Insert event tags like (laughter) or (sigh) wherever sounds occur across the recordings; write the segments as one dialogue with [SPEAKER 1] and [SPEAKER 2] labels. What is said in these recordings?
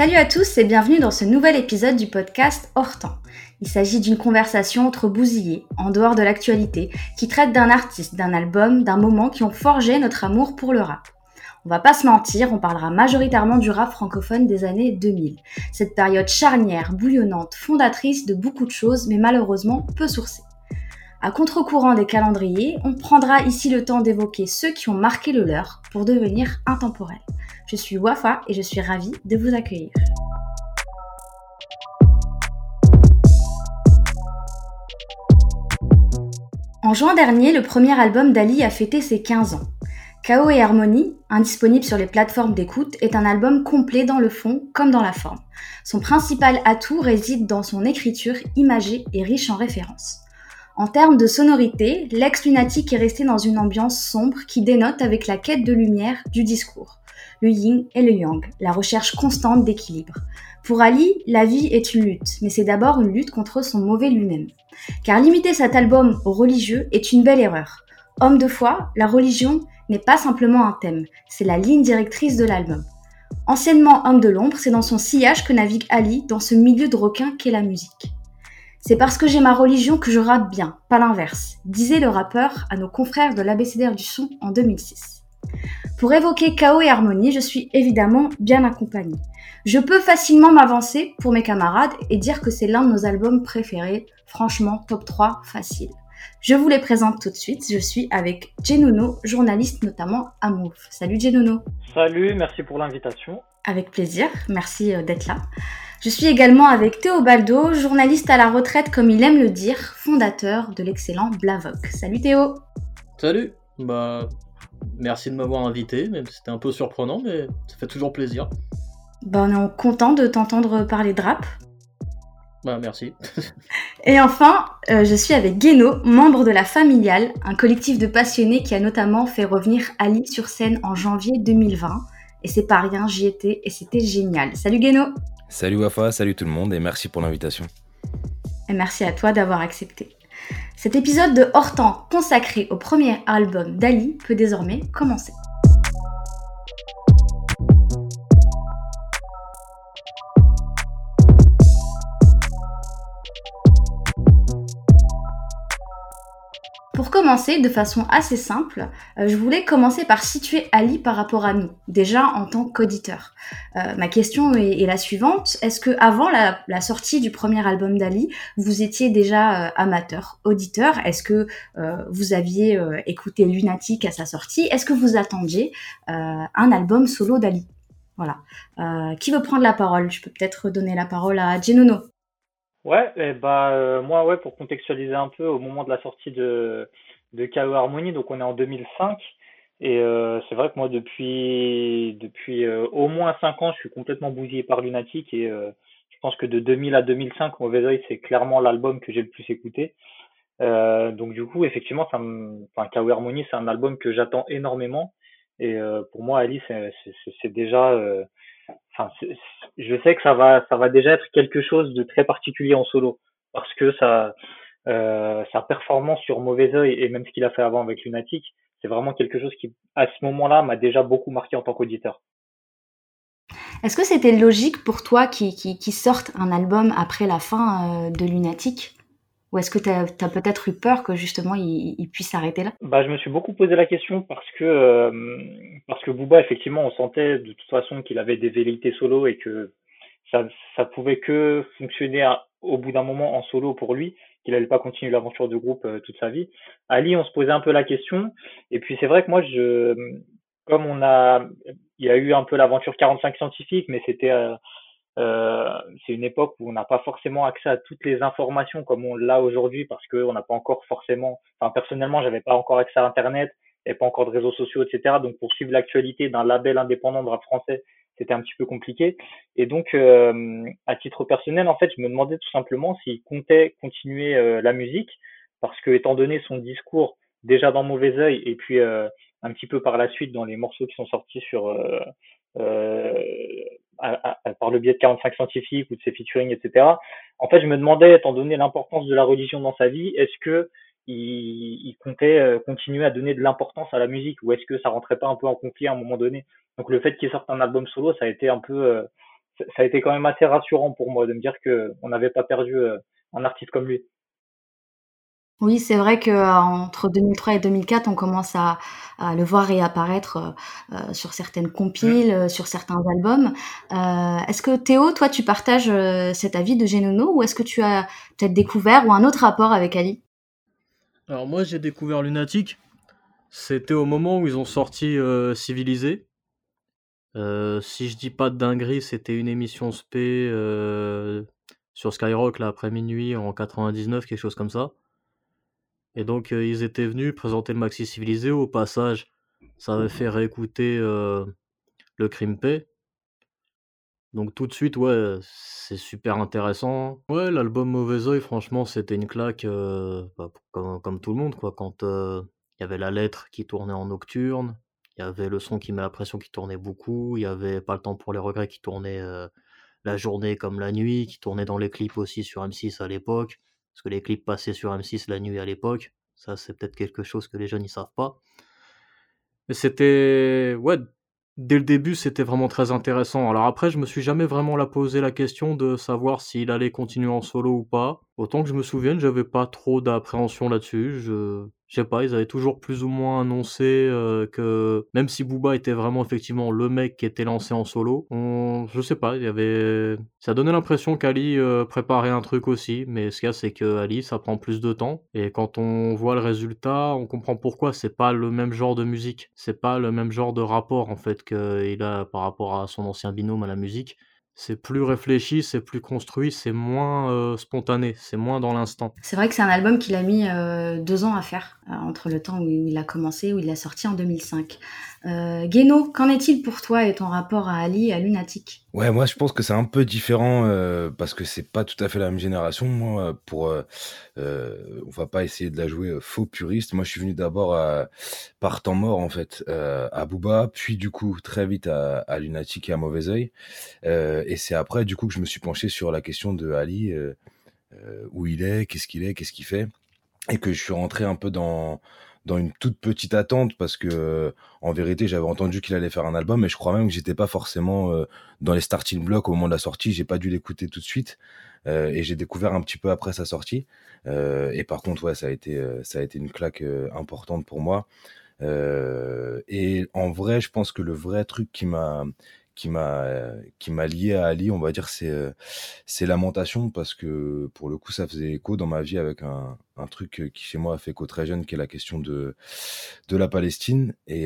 [SPEAKER 1] Salut à tous et bienvenue dans ce nouvel épisode du podcast Hors temps. Il s'agit d'une conversation entre bousillés, en dehors de l'actualité, qui traite d'un artiste, d'un album, d'un moment qui ont forgé notre amour pour le rap. On va pas se mentir, on parlera majoritairement du rap francophone des années 2000. Cette période charnière, bouillonnante, fondatrice de beaucoup de choses, mais malheureusement peu sourcée. À contre-courant des calendriers, on prendra ici le temps d'évoquer ceux qui ont marqué le leur pour devenir intemporels. Je suis Wafa et je suis ravie de vous accueillir. En juin dernier, le premier album d'Ali a fêté ses 15 ans. Chaos et Harmonie, indisponible sur les plateformes d'écoute, est un album complet dans le fond comme dans la forme. Son principal atout réside dans son écriture imagée et riche en références. En termes de sonorité, l'ex-lunatique est resté dans une ambiance sombre qui dénote avec la quête de lumière du discours, le yin et le yang, la recherche constante d'équilibre. Pour Ali, la vie est une lutte, mais c'est d'abord une lutte contre son mauvais lui-même. Car limiter cet album au religieux est une belle erreur. Homme de foi, la religion n'est pas simplement un thème, c'est la ligne directrice de l'album. Anciennement homme de l'ombre, c'est dans son sillage que navigue Ali dans ce milieu de requin qu'est la musique. C'est parce que j'ai ma religion que je rappe bien, pas l'inverse, disait le rappeur à nos confrères de l'ABCDR du son en 2006. Pour évoquer chaos et harmonie, je suis évidemment bien accompagnée. Je peux facilement m'avancer pour mes camarades et dire que c'est l'un de nos albums préférés, franchement top 3 facile. Je vous les présente tout de suite, je suis avec Genono, journaliste notamment à Move. Salut Genono.
[SPEAKER 2] Salut, merci pour l'invitation.
[SPEAKER 1] Avec plaisir, merci euh, d'être là. Je suis également avec Théo Baldo, journaliste à la retraite comme il aime le dire, fondateur de l'excellent Blavoc. Salut Théo
[SPEAKER 3] Salut Bah, merci de m'avoir invité, même si c'était un peu surprenant, mais ça fait toujours plaisir.
[SPEAKER 1] Bah, on est content de t'entendre parler de rap.
[SPEAKER 3] Bah, merci. (laughs)
[SPEAKER 1] Et enfin, euh, je suis avec Guéno, membre de la Familiale, un collectif de passionnés qui a notamment fait revenir Ali sur scène en janvier 2020. Et c'est pas rien, j'y étais et c'était génial. Salut Guéno
[SPEAKER 4] Salut Wafa, salut tout le monde et merci pour l'invitation.
[SPEAKER 1] Et merci à toi d'avoir accepté. Cet épisode de Hors Temps consacré au premier album d'Ali peut désormais commencer. Pour commencer de façon assez simple, euh, je voulais commencer par situer Ali par rapport à nous, déjà en tant qu'auditeur. Euh, ma question est, la suivante est-ce que avant la, sortie du premier album d'Ali, vous étiez déjà euh, amateur, auditeur? Est-ce que vous aviez écouté Lunatic à sa sortie? Est-ce que vous attendiez un album solo d'Ali? Voilà. qui veut prendre la parole? Je peux peut-être donner la parole à Genono.
[SPEAKER 2] Ouais, et bah euh, moi ouais pour contextualiser un peu au moment de la sortie de de KO Harmony, donc on est en 2005 et euh, c'est vrai que moi depuis depuis euh, au moins 5 ans, je suis complètement bousillé par Lunatic et je pense que de 2000 à 2005, Mauvais Oeil c'est clairement l'album que j'ai le plus écouté. donc du coup effectivement ça enfin KO Harmony c'est un album que j'attends énormément et pour moi Ali c'est c'est déjà je sais que ça va, ça va déjà être quelque chose de très particulier en solo parce que ça, euh, sa performance sur Mauvais Oeil et même ce qu'il a fait avant avec Lunatic, c'est vraiment quelque chose qui, à ce moment-là, m'a déjà beaucoup marqué en tant qu'auditeur.
[SPEAKER 1] Est-ce que c'était logique pour toi qui, qui, qui sorte un album après la fin euh, de Lunatic? Ou est-ce que tu as, peut-être eu peur que justement il, puisse s'arrêter là?
[SPEAKER 2] Bah, Je me suis beaucoup posé la question parce que, euh, que Booba, effectivement, on sentait de toute façon qu'il avait des velléités solo et que ça, ça pouvait que fonctionner au bout d'un moment en solo pour lui, qu'il n'allait pas continuer l'aventure de groupe euh, toute sa vie. Ali, on se posait un peu la question. Et puis c'est vrai que moi, je, comme on a, il y a eu un peu l'aventure 45 scientifique, mais c'était euh, c'est une époque où on n'a pas forcément accès à toutes les informations comme on l'a aujourd'hui parce qu'on n'a pas encore forcément, enfin personnellement, j'avais pas encore accès à Internet, et pas encore de réseaux sociaux, etc. Donc pour suivre l'actualité d'un label indépendant de rap français, c'était un petit peu compliqué. Et donc, euh, à titre personnel, en fait, je me demandais tout simplement s'il comptait continuer euh, la musique, parce que étant donné son discours déjà dans Mauvais Oeil, et puis euh, un petit peu par la suite dans les morceaux qui sont sortis sur par le biais de 45 scientifiques ou de ses featuring, etc. En fait, je me demandais, étant donné l'importance de la religion dans sa vie, est-ce que il, comptait euh, continuer à donner de l'importance à la musique ou est-ce que ça rentrait pas un peu en conflit à un moment donné? Donc le fait qu'il sorte un album solo, ça a été un peu, euh, ça a été quand même assez rassurant pour moi de me dire que on n'avait pas perdu un artiste comme lui.
[SPEAKER 1] Oui, c'est vrai qu'entre 2003 et 2004, on commence à à le voir réapparaître, heu sur certaines compiles, sur certains albums. Est-ce que Théo, toi, tu partages, cet avis de Genono ou est-ce que tu as peut-être découvert ou un autre rapport avec Ali?
[SPEAKER 3] Alors moi, j'ai découvert Lunatic. C'était au moment où ils ont sorti, Civilisé. Euh, si je dis pas de dinguerie, c'était une émission spé, sur Skyrock, là, après minuit en 99, quelque chose comme ça. Et donc, euh, ils étaient venus présenter le maxi civilisé. Au passage, ça avait fait réécouter euh, le Crimpé. Donc tout de suite, ouais, c'est super intéressant. Ouais, l'album Mauvais Oeil, franchement, c'était une claque, euh, bah, comme, tout le monde. Quand il y avait la lettre qui tournait en nocturne, il y avait le son qui met la pression qui tournait beaucoup, il y avait Pas le temps pour les regrets qui tournait la journée comme la nuit, qui tournait dans les clips aussi sur M6 à l'époque. Parce que les clips passaient sur M6 la nuit à l'époque. Ça, c'est peut-être quelque chose que les jeunes ne savent pas. Mais c'était. Ouais, dès le début, c'était vraiment très intéressant. Alors après, je me suis jamais vraiment posé la question de savoir s'il allait continuer en solo ou pas. Autant que je me souvienne, j'avais pas trop d'appréhension là-dessus. Je sais pas, ils avaient toujours plus ou moins annoncé euh, que même si Booba était vraiment effectivement le mec qui était lancé en solo, je sais pas, il y avait, ça donnait l'impression qu'Ali euh, préparait un truc aussi, mais ce qu'il y a c'est que Ali ça prend plus de temps. Et quand on voit le résultat, on comprend pourquoi c'est pas le même genre de musique, c'est pas le même genre de rapport en fait qu'il a par rapport à son ancien binôme à la musique c'est plus réfléchi, c'est plus construit, c'est moins euh, spontané, c'est moins dans l'instant.
[SPEAKER 1] C'est vrai que c'est un album qu'il a mis euh, deux ans à faire, euh, entre le temps où il a commencé, où il l'a sorti en 2005. Euh, Guéno, qu'en est-il pour toi et ton rapport à Ali et à Lunatic?
[SPEAKER 4] Ouais, moi je pense que c'est un peu différent parce que c'est pas tout à fait la même génération. Moi, pour, on va pas essayer de la jouer faux puriste. Moi, je suis venu d'abord par temps mort en fait à Booba, puis du coup très vite à, à Lunatic et à Mauvais Oeil. et c'est après du coup que je me suis penché sur la question de Ali, où il est, qu'est-ce qu'il est, qu'est-ce qu'il fait, et que je suis rentré un peu dans dans une toute petite attente parce que en vérité j'avais entendu qu'il allait faire un album mais je crois même que j'étais pas forcément dans les starting blocks au moment de la sortie. J'ai pas dû l'écouter tout de suite et j'ai découvert un petit peu après sa sortie. Et par contre ouais ça a été ça a été une claque importante pour moi. Et en vrai je pense que le vrai truc qui m'a qui m'a qui m'a lié à Ali, on va dire, c'est c'est Lamentation parce que pour le coup, ça faisait écho dans ma vie avec un, un truc qui chez moi a fait écho très jeune, qui est la question de de la Palestine et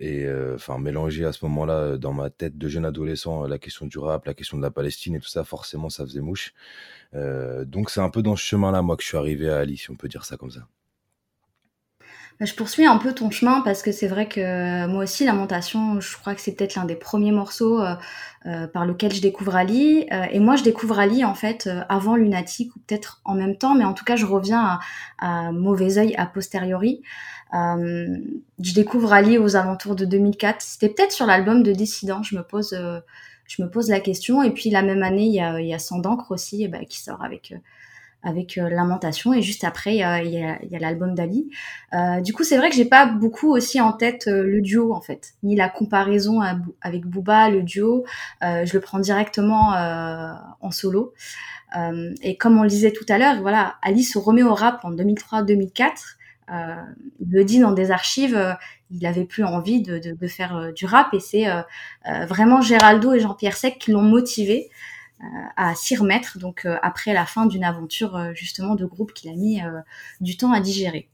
[SPEAKER 4] et enfin mélanger à ce moment-là dans ma tête de jeune adolescent la question du rap, la question de la Palestine et tout ça, forcément, ça faisait mouche. donc c'est un peu dans ce chemin-là moi que je suis arrivé à Ali, si on peut dire ça comme ça.
[SPEAKER 1] Bah, je poursuis un peu ton chemin parce que c'est vrai que euh, moi aussi, Lamentation, je crois que c'est peut-être l'un des premiers morceaux euh, euh, par lequel je découvre Ali. et moi, je découvre Ali en fait avant Lunatic ou peut-être en même temps, mais en tout cas, je reviens à, Mauvais Oeil a posteriori. je découvre Ali aux alentours de 2004. C'était peut-être sur l'album de Dissident. Je me pose, je me pose la question. Et puis la même année, il y a, il y a Sans d'encre aussi, eh ben, qui sort avec avec euh, Lamentation et juste après il y a, y a l'album d'Ali. Euh, du coup c'est vrai que j'ai pas beaucoup aussi en tête euh, le duo en fait, ni la comparaison avec Booba, le duo, je le prends directement en solo. et comme on le disait tout à l'heure, voilà, Ali se remet au rap en 2003-2004. il le dit dans des archives, il avait plus envie de, de, de faire du rap et c'est vraiment Géraldo et Jean-Pierre Sec qui l'ont motivé à s'y remettre, donc euh, après la fin d'une aventure euh, justement de groupe qu'il a mis euh, du temps à digérer.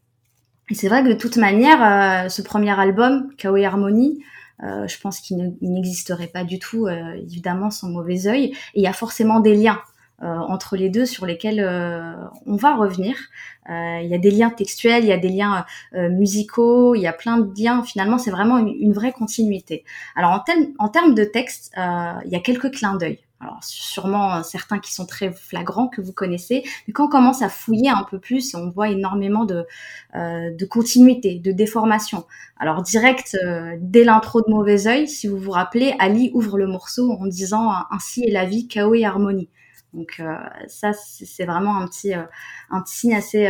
[SPEAKER 1] Et c'est vrai que de toute manière, ce premier album, Kawaii Harmony, je pense qu'il n'existerait pas du tout, évidemment, sans mauvais œil. Et il y a forcément des liens entre les deux sur lesquels on va revenir. il y a des liens textuels, il y a des liens musicaux, il y a plein de liens. Finalement, c'est vraiment une, vraie continuité. Alors en, en termes de texte, il y a quelques clins d'œil. Alors sûrement euh, certains qui sont très flagrants que vous connaissez, mais quand on commence à fouiller un peu plus, on voit énormément de, euh, de continuité, de déformation. Alors direct, euh, dès l'intro de Mauvais Oeil, si vous vous rappelez, Ali ouvre le morceau en disant « Ainsi est la vie, chaos et harmonie ». Donc ça, c'est vraiment un petit, un petit signe assez,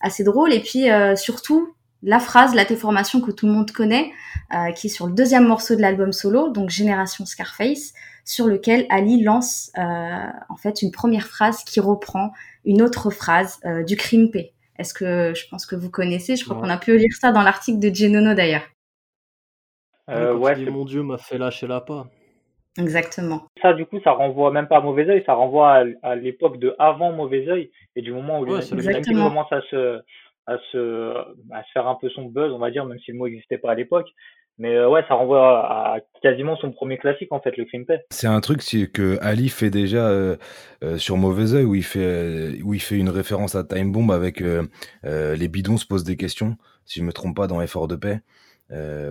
[SPEAKER 1] assez drôle. Et puis surtout, la phrase, la déformation que tout le monde connaît, qui est sur le deuxième morceau de l'album solo, donc Génération Scarface, sur lequel Ali lance euh, en fait une première phrase qui reprend une autre phrase euh, du P. Est-ce que je pense que vous connaissez? Je crois qu'on a pu lire ça dans l'article de Genono d'ailleurs.
[SPEAKER 3] Euh, ouais, mon Dieu m'a fait lâcher la pas.
[SPEAKER 1] Exactement.
[SPEAKER 2] Ça, du coup, ça renvoie même pas à Mauvais Oeil, ça renvoie à, l'époque de avant Mauvais Oeil et du moment où ouais, commence à se, à se, à se faire un peu son buzz, on va dire, même si le mot n'existait pas à l'époque. Mais euh, ouais, ça renvoie à, quasiment son premier classique en fait, le crime
[SPEAKER 4] C'est un truc que Ali fait déjà euh, euh, sur Mauvais Oeil où il fait où il fait une référence à Time Bomb avec les bidons se posent des questions, si je me trompe pas dans Effort de paix.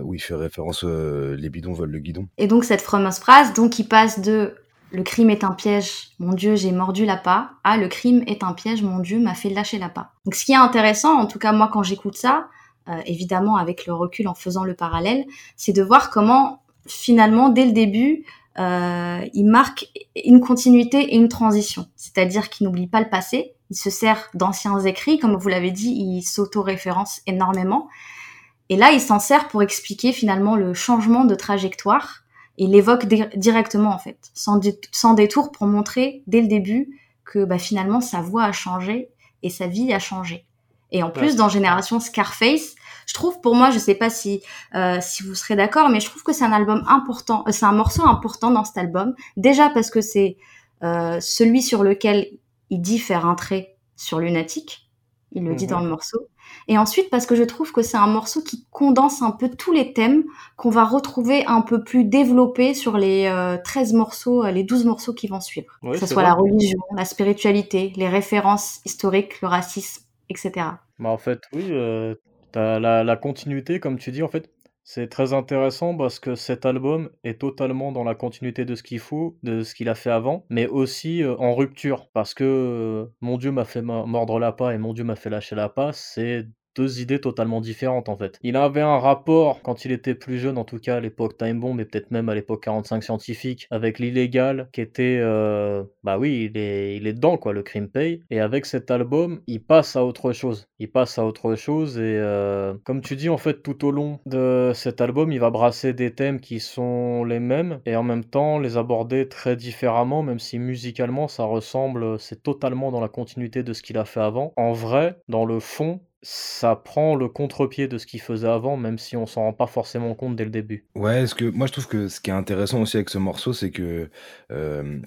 [SPEAKER 4] où il fait référence les bidons veulent le guidon.
[SPEAKER 1] Et donc cette fameuse phrase, donc il passe de le crime est un piège, mon Dieu, j'ai mordu la pas. Ah, le crime est un piège, mon Dieu, m'a fait lâcher la pas. Donc, ce qui est intéressant, en tout cas moi quand j'écoute ça, euh, évidemment avec le recul en faisant le parallèle, c'est de voir comment finalement dès le début, euh, il marque une continuité et une transition. C'est-à-dire qu'il n'oublie pas le passé, il se sert d'anciens écrits, comme vous l'avez dit, il s'auto-référence énormément. Et là, il s'en sert pour expliquer finalement le changement de trajectoire il l'évoque directement en fait, sans, sans, détour pour montrer dès le début que bah, finalement sa voix a changé et sa vie a changé. Et en plus, dans Génération Scarface, je trouve pour moi, je sais pas si euh, si vous serez d'accord, mais je trouve que c'est un album important, euh, c'est un morceau important dans cet album. Déjà parce que c'est euh, celui sur lequel il dit faire un trait sur Lunatic, il le dit dans mhm. le morceau. Et ensuite, parce que je trouve que c'est un morceau qui condense un peu tous les thèmes qu'on va retrouver un peu plus développés sur les 13 euh, morceaux, les 12 morceaux qui vont suivre. que ce soit la religion, la spiritualité, les références historiques, le racisme, etc.
[SPEAKER 3] Bah en fait, oui, euh, as la, continuité, comme tu dis, en fait, c'est très intéressant parce que cet album est totalement dans la continuité de ce qu'il faut, de ce qu'il a fait avant, mais aussi en rupture parce que Mon Dieu m'a fait mordre la pas et Mon Dieu m'a fait lâcher la pas, c'est deux idées totalement différentes en fait. Il avait un rapport quand il était plus jeune, en tout cas à l'époque Time Bomb, et peut-être même à l'époque 45 scientifique, avec l'illégal qui était, euh, bah oui, il est, il est dedans quoi, le crime pay. Et avec cet album, il passe à autre chose. Il passe à autre chose et euh, comme tu dis en fait tout au long de cet album, il va brasser des thèmes qui sont les mêmes et en même temps les aborder très différemment, même si musicalement ça ressemble, c'est totalement dans la continuité de ce qu'il a fait avant. En vrai, dans le fond, ça prend le contre-pied de ce qu'il faisait avant, même si on s'en rend pas forcément compte dès le début.
[SPEAKER 4] Ouais, que moi je trouve que ce qui est intéressant aussi avec ce morceau, c'est que euh,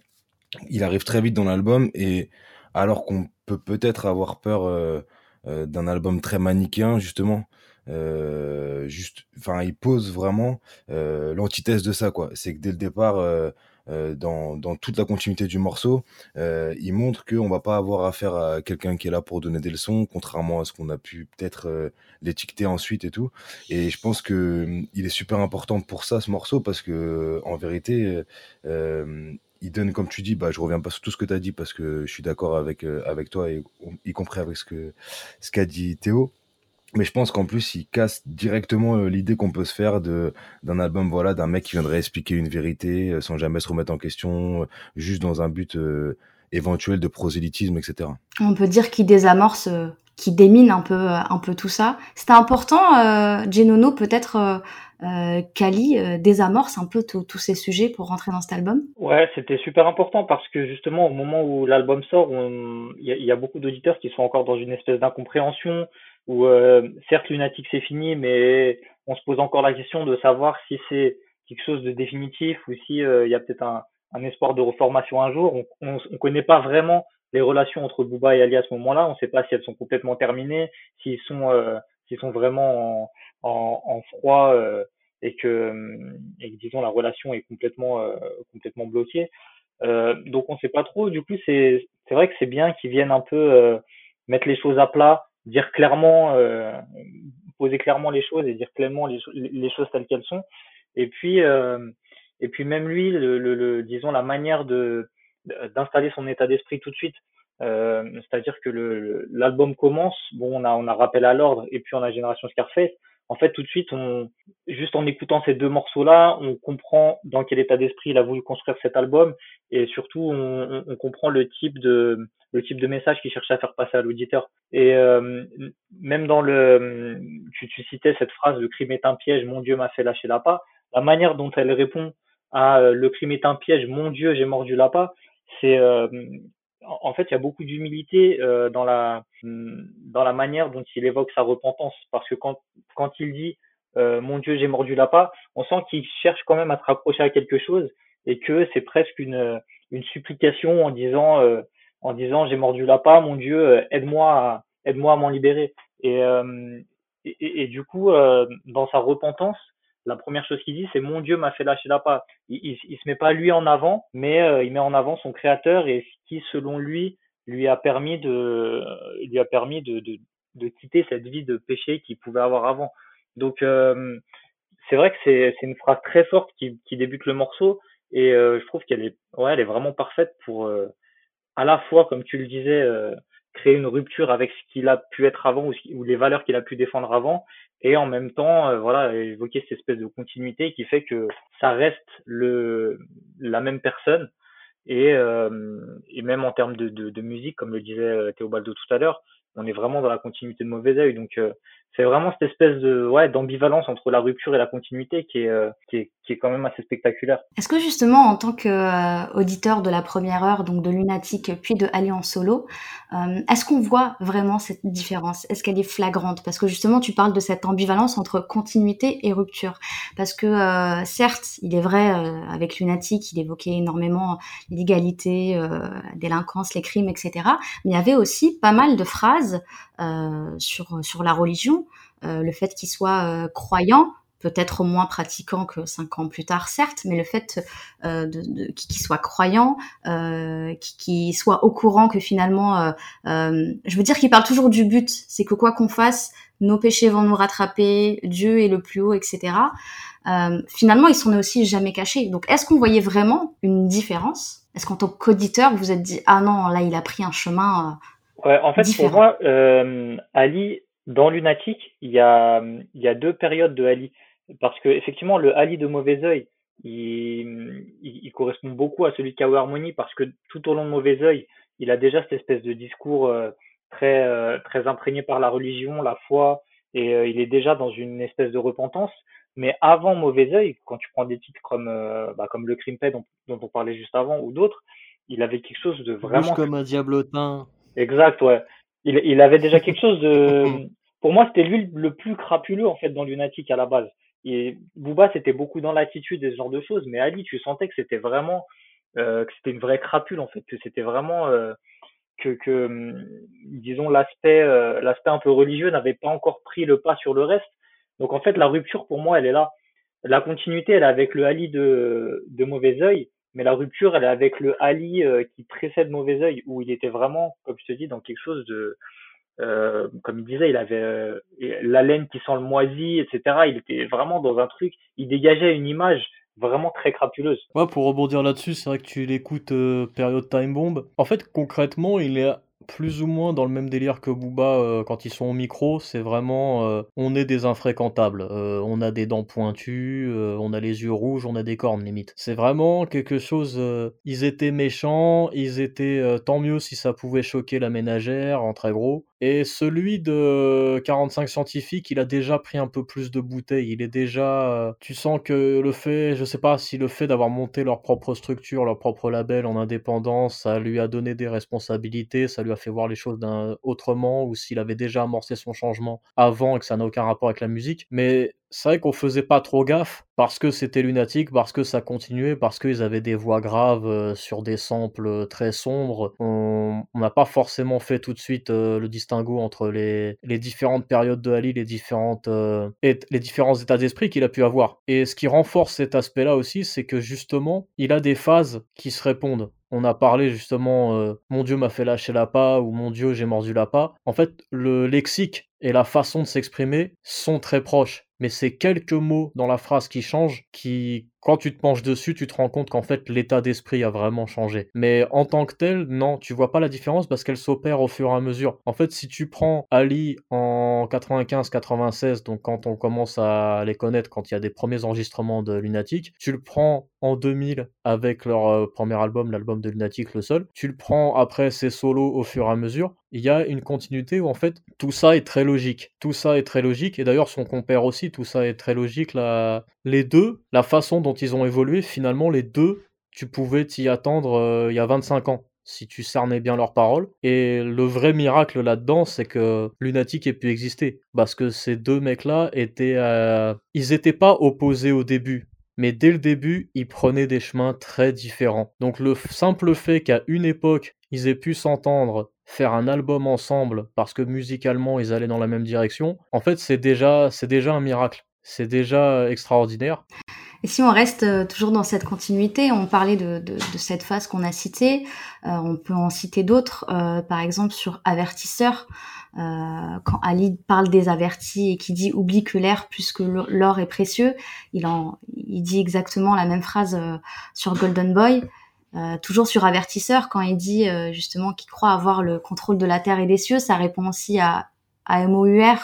[SPEAKER 4] il arrive très vite dans l'album et alors qu'on peut peut-être avoir peur euh, euh, d'un album très manichéen justement, juste, il pose vraiment l'antithèse de ça quoi. C'est que dès le départ euh, dans, dans, toute la continuité du morceau, euh, il montre qu'on va pas avoir affaire à quelqu'un qui est là pour donner des leçons, contrairement à ce qu'on a pu peut-être euh, l'étiqueter ensuite et tout. Et je pense que il est super important pour ça ce morceau parce que en vérité, il donne, comme tu dis, bah, je reviens pas sur tout ce que tu as dit parce que je suis d'accord avec, avec toi, et, y compris avec ce qu'a ce qu'a dit Théo. Mais je pense qu'en plus, il casse directement euh, l'idée qu'on peut se faire de d'un album, voilà, d'un mec qui viendrait expliquer une vérité euh, sans jamais se remettre en question, euh, juste dans un but éventuel de prosélytisme, etc.
[SPEAKER 1] On peut dire qu'il désamorce, qu'il démine un peu, un peu tout ça. C'était important, euh, Genono, peut-être euh, Kali désamorce un peu tous ces sujets pour rentrer dans cet album?
[SPEAKER 2] Ouais, c'était super important parce que justement, au moment où l'album sort, il y, y, a beaucoup d'auditeurs qui sont encore dans une espèce d'incompréhension où euh, certes lunatique c'est fini, mais on se pose encore la question de savoir si c'est quelque chose de définitif ou si euh, il y a peut-être un, un, espoir de reformation un jour. On ne connaît pas vraiment les relations entre Booba et Ali à ce moment-là. On ne sait pas si elles sont complètement terminées, s'ils sont euh, s'ils sont vraiment en, en, froid et que et que disons la relation est complètement complètement bloquée. donc on ne sait pas trop. Du coup c'est c'est vrai que c'est bien qu'ils viennent un peu mettre les choses à plat dire clairement, euh, poser clairement les choses et dire clairement les, choses telles qu'elles sont. Et puis, euh, et puis même lui, le, le, disons la manière de d'installer son état d'esprit tout de suite. Euh, c'est-à-dire que l'album commence, bon, on a on a rappel à l'ordre et puis on a Génération Scarface. En fait, tout de suite, on, juste en écoutant ces deux morceaux-là, on comprend dans quel état d'esprit il a voulu construire cet album et surtout, on, on comprend le type de, le type de message qu'il cherche à faire passer à l'auditeur. Et euh, même dans le, tu, tu citais cette phrase, le crime est un piège, mon Dieu m'a fait lâcher l'appât. La manière dont elle répond à euh, le crime est un piège, mon Dieu j'ai mordu l'appât, c'est euh, en fait, il y a beaucoup d'humilité euh, dans la dans la manière dont il évoque sa repentance, parce que quand quand il dit euh, mon Dieu j'ai mordu l'appât, on sent qu'il cherche quand même à se rapprocher à quelque chose et que c'est presque une une supplication en disant euh, en disant j'ai mordu l'appât, mon Dieu aide-moi à, aide-moi à m'en libérer et, et, et du coup dans sa repentance la première chose qu'il dit, c'est mon Dieu m'a fait lâcher l'appât. Il, il, il, se met pas lui en avant, mais euh, il met en avant son créateur et ce qui, selon lui, lui a permis de, lui a permis de, de, de quitter cette vie de péché qu'il pouvait avoir avant. Donc, euh, c'est vrai que c'est, une phrase très forte qui, qui débute le morceau et euh, je trouve qu'elle est, ouais, elle est vraiment parfaite pour, euh, à la fois, comme tu le disais, créer une rupture avec ce qu'il a pu être avant ou les valeurs qu'il a pu défendre avant et en même temps euh, voilà évoquer cette espèce de continuité qui fait que ça reste le la même personne. Et, euh, et même en termes de, de, de, musique comme le disait euh, Théobaldo tout à l'heure on est vraiment dans la continuité de mauvais œil donc euh, c'est vraiment cette espèce de ouais d'ambivalence entre la rupture et la continuité qui est, euh, qui est qui est quand même assez spectaculaire.
[SPEAKER 1] Est-ce que justement en tant que euh, de la première heure donc de Lunatic puis de Alliance Solo, euh, est-ce qu'on voit vraiment cette différence? Est-ce qu'elle est flagrante? Parce que justement tu parles de cette ambivalence entre continuité et rupture parce que certes, il est vrai avec Lunatic, il évoquait énormément l'illégalité, délinquance, les crimes etc. Mais il y avait aussi pas mal de phrases sur sur la religion euh, le fait qu'il soit euh, croyant, peut-être moins pratiquant que cinq ans plus tard, certes, mais le fait euh, de, de qu'il soit croyant, euh, qu'il soit au courant que finalement, euh, euh, je veux dire qu'il parle toujours du but, c'est que quoi qu'on fasse, nos péchés vont nous rattraper, Dieu est le plus haut, etc. Euh, finalement, il s'en est aussi jamais caché. Donc, est-ce qu'on voyait vraiment une différence? Est-ce qu'en tant qu'auditeur, vous vous êtes dit ah non, là, il a pris un chemin
[SPEAKER 2] ouais, En fait, différent. pour moi, Ali dans Lunatic, il y a, il y a deux périodes de Ali. Parce que effectivement, le Ali de mauvais œil, il, il, il, correspond beaucoup à celui de Kao Harmony parce que tout au long de mauvais œil, il a déjà cette espèce de discours euh, très, euh, très imprégné par la religion, la foi, et euh, il est déjà dans une espèce de repentance. Mais avant mauvais œil, quand tu prends des titres comme, euh, bah, comme le Crimpet dont, dont on parlait juste avant ou d'autres, il avait quelque chose de vraiment. Bouge
[SPEAKER 3] comme un diablotin.
[SPEAKER 2] Exact, ouais. Il, il avait déjà quelque chose de, (laughs) pour moi, c'était lui le plus crapuleux en fait dans Lunatic à la base. Et Booba, c'était beaucoup dans l'attitude et ce genre de choses, mais Ali, tu sentais que c'était vraiment euh, que c'était une vraie crapule en fait, que c'était vraiment euh, que, que hum, disons l'aspect euh, l'aspect un peu religieux n'avait pas encore pris le pas sur le reste. Donc en fait, la rupture pour moi, elle est là. La continuité, elle est avec le Ali de de Mauvais Oeil, mais la rupture, elle est avec le Ali euh, qui précède Mauvais Oeil, où il était vraiment, comme je te dis, dans quelque chose de euh, comme il disait, il avait euh, la laine qui sent le moisi, etc. Il était vraiment dans un truc, il dégageait une image vraiment très crapuleuse.
[SPEAKER 3] Ouais, pour rebondir là-dessus, c'est vrai que tu l'écoutes euh, période Time Bomb. En fait, concrètement, il est plus ou moins dans le même délire que Booba euh, quand ils sont au micro. C'est vraiment, euh, on est des infréquentables. Euh, on a des dents pointues, on a les yeux rouges, on a des cornes limite. C'est vraiment quelque chose. ils étaient méchants, ils étaient tant mieux si ça pouvait choquer la ménagère, en très gros. Et celui de 45 scientifiques, il a déjà pris un peu plus de bouteilles. Il est déjà. tu sens que le fait, je sais pas si le fait d'avoir monté leur propre structure, leur propre label en indépendance, ça lui a donné des responsabilités, ça lui a fait voir les choses d'un autrement, ou s'il avait déjà amorcé son changement avant et que ça n'a aucun rapport avec la musique. Mais c'est vrai qu'on faisait pas trop gaffe parce que c'était lunatique, parce que ça continuait, parce qu'ils avaient des voix graves euh, sur des samples euh, très sombres. On n'a pas forcément fait tout de suite euh, le distinguo entre les, les différentes périodes de Ali, les différentes et, les différents états d'esprit qu'il a pu avoir. Et ce qui renforce cet aspect-là aussi, c'est que justement, il a des phases qui se répondent on a parlé justement mon Dieu m'a fait lâcher la pas ou mon Dieu j'ai mordu la pas. En fait, le lexique et la façon de s'exprimer sont très proches, mais c'est quelques mots dans la phrase qui changent qui quand tu te penches dessus, tu te rends compte qu'en fait l'état d'esprit a vraiment changé. Mais en tant que tel, non, tu vois pas la différence parce qu'elle s'opère au fur et à mesure. En fait, si tu prends Ali en 95-96, donc quand on commence à les connaître, quand il y a des premiers enregistrements de Lunatic, tu le prends en 2000 avec leur euh, premier album, l'album de Lunatic, le seul. Tu le prends après ses solos au fur et à mesure. Il y a une continuité où en fait tout ça est très logique. Tout ça est très logique et d'ailleurs son compère aussi, tout ça est très logique. Les deux, la façon dont ils ont évolué, finalement les deux, tu pouvais t'y attendre euh, il y a 25 ans si tu cernais bien leurs paroles. Et le vrai miracle là-dedans, c'est que Lunatic ait pu exister. Parce que ces deux mecs-là étaient... Euh, ils étaient pas opposés au début mais dès le début, ils prenaient des chemins très différents. Donc le simple fait qu'à une époque, ils aient pu s'entendre, faire un album ensemble parce que musicalement ils allaient dans la même direction, en fait c'est déjà, c'est déjà un miracle. C'est déjà extraordinaire.
[SPEAKER 1] Et si on reste euh, toujours dans cette continuité, on parlait de, cette phase qu'on a citée, euh, on peut en citer d'autres, euh, par exemple sur Avertisseur, quand Ali parle des avertis et qui dit oublie que l'air plus que l'or est précieux, il, en, il dit exactement la même phrase sur Golden Boy. toujours sur avertisseur, quand il dit justement qu'il croit avoir le contrôle de la terre et des cieux, ça répond aussi à, à MOUR, euh,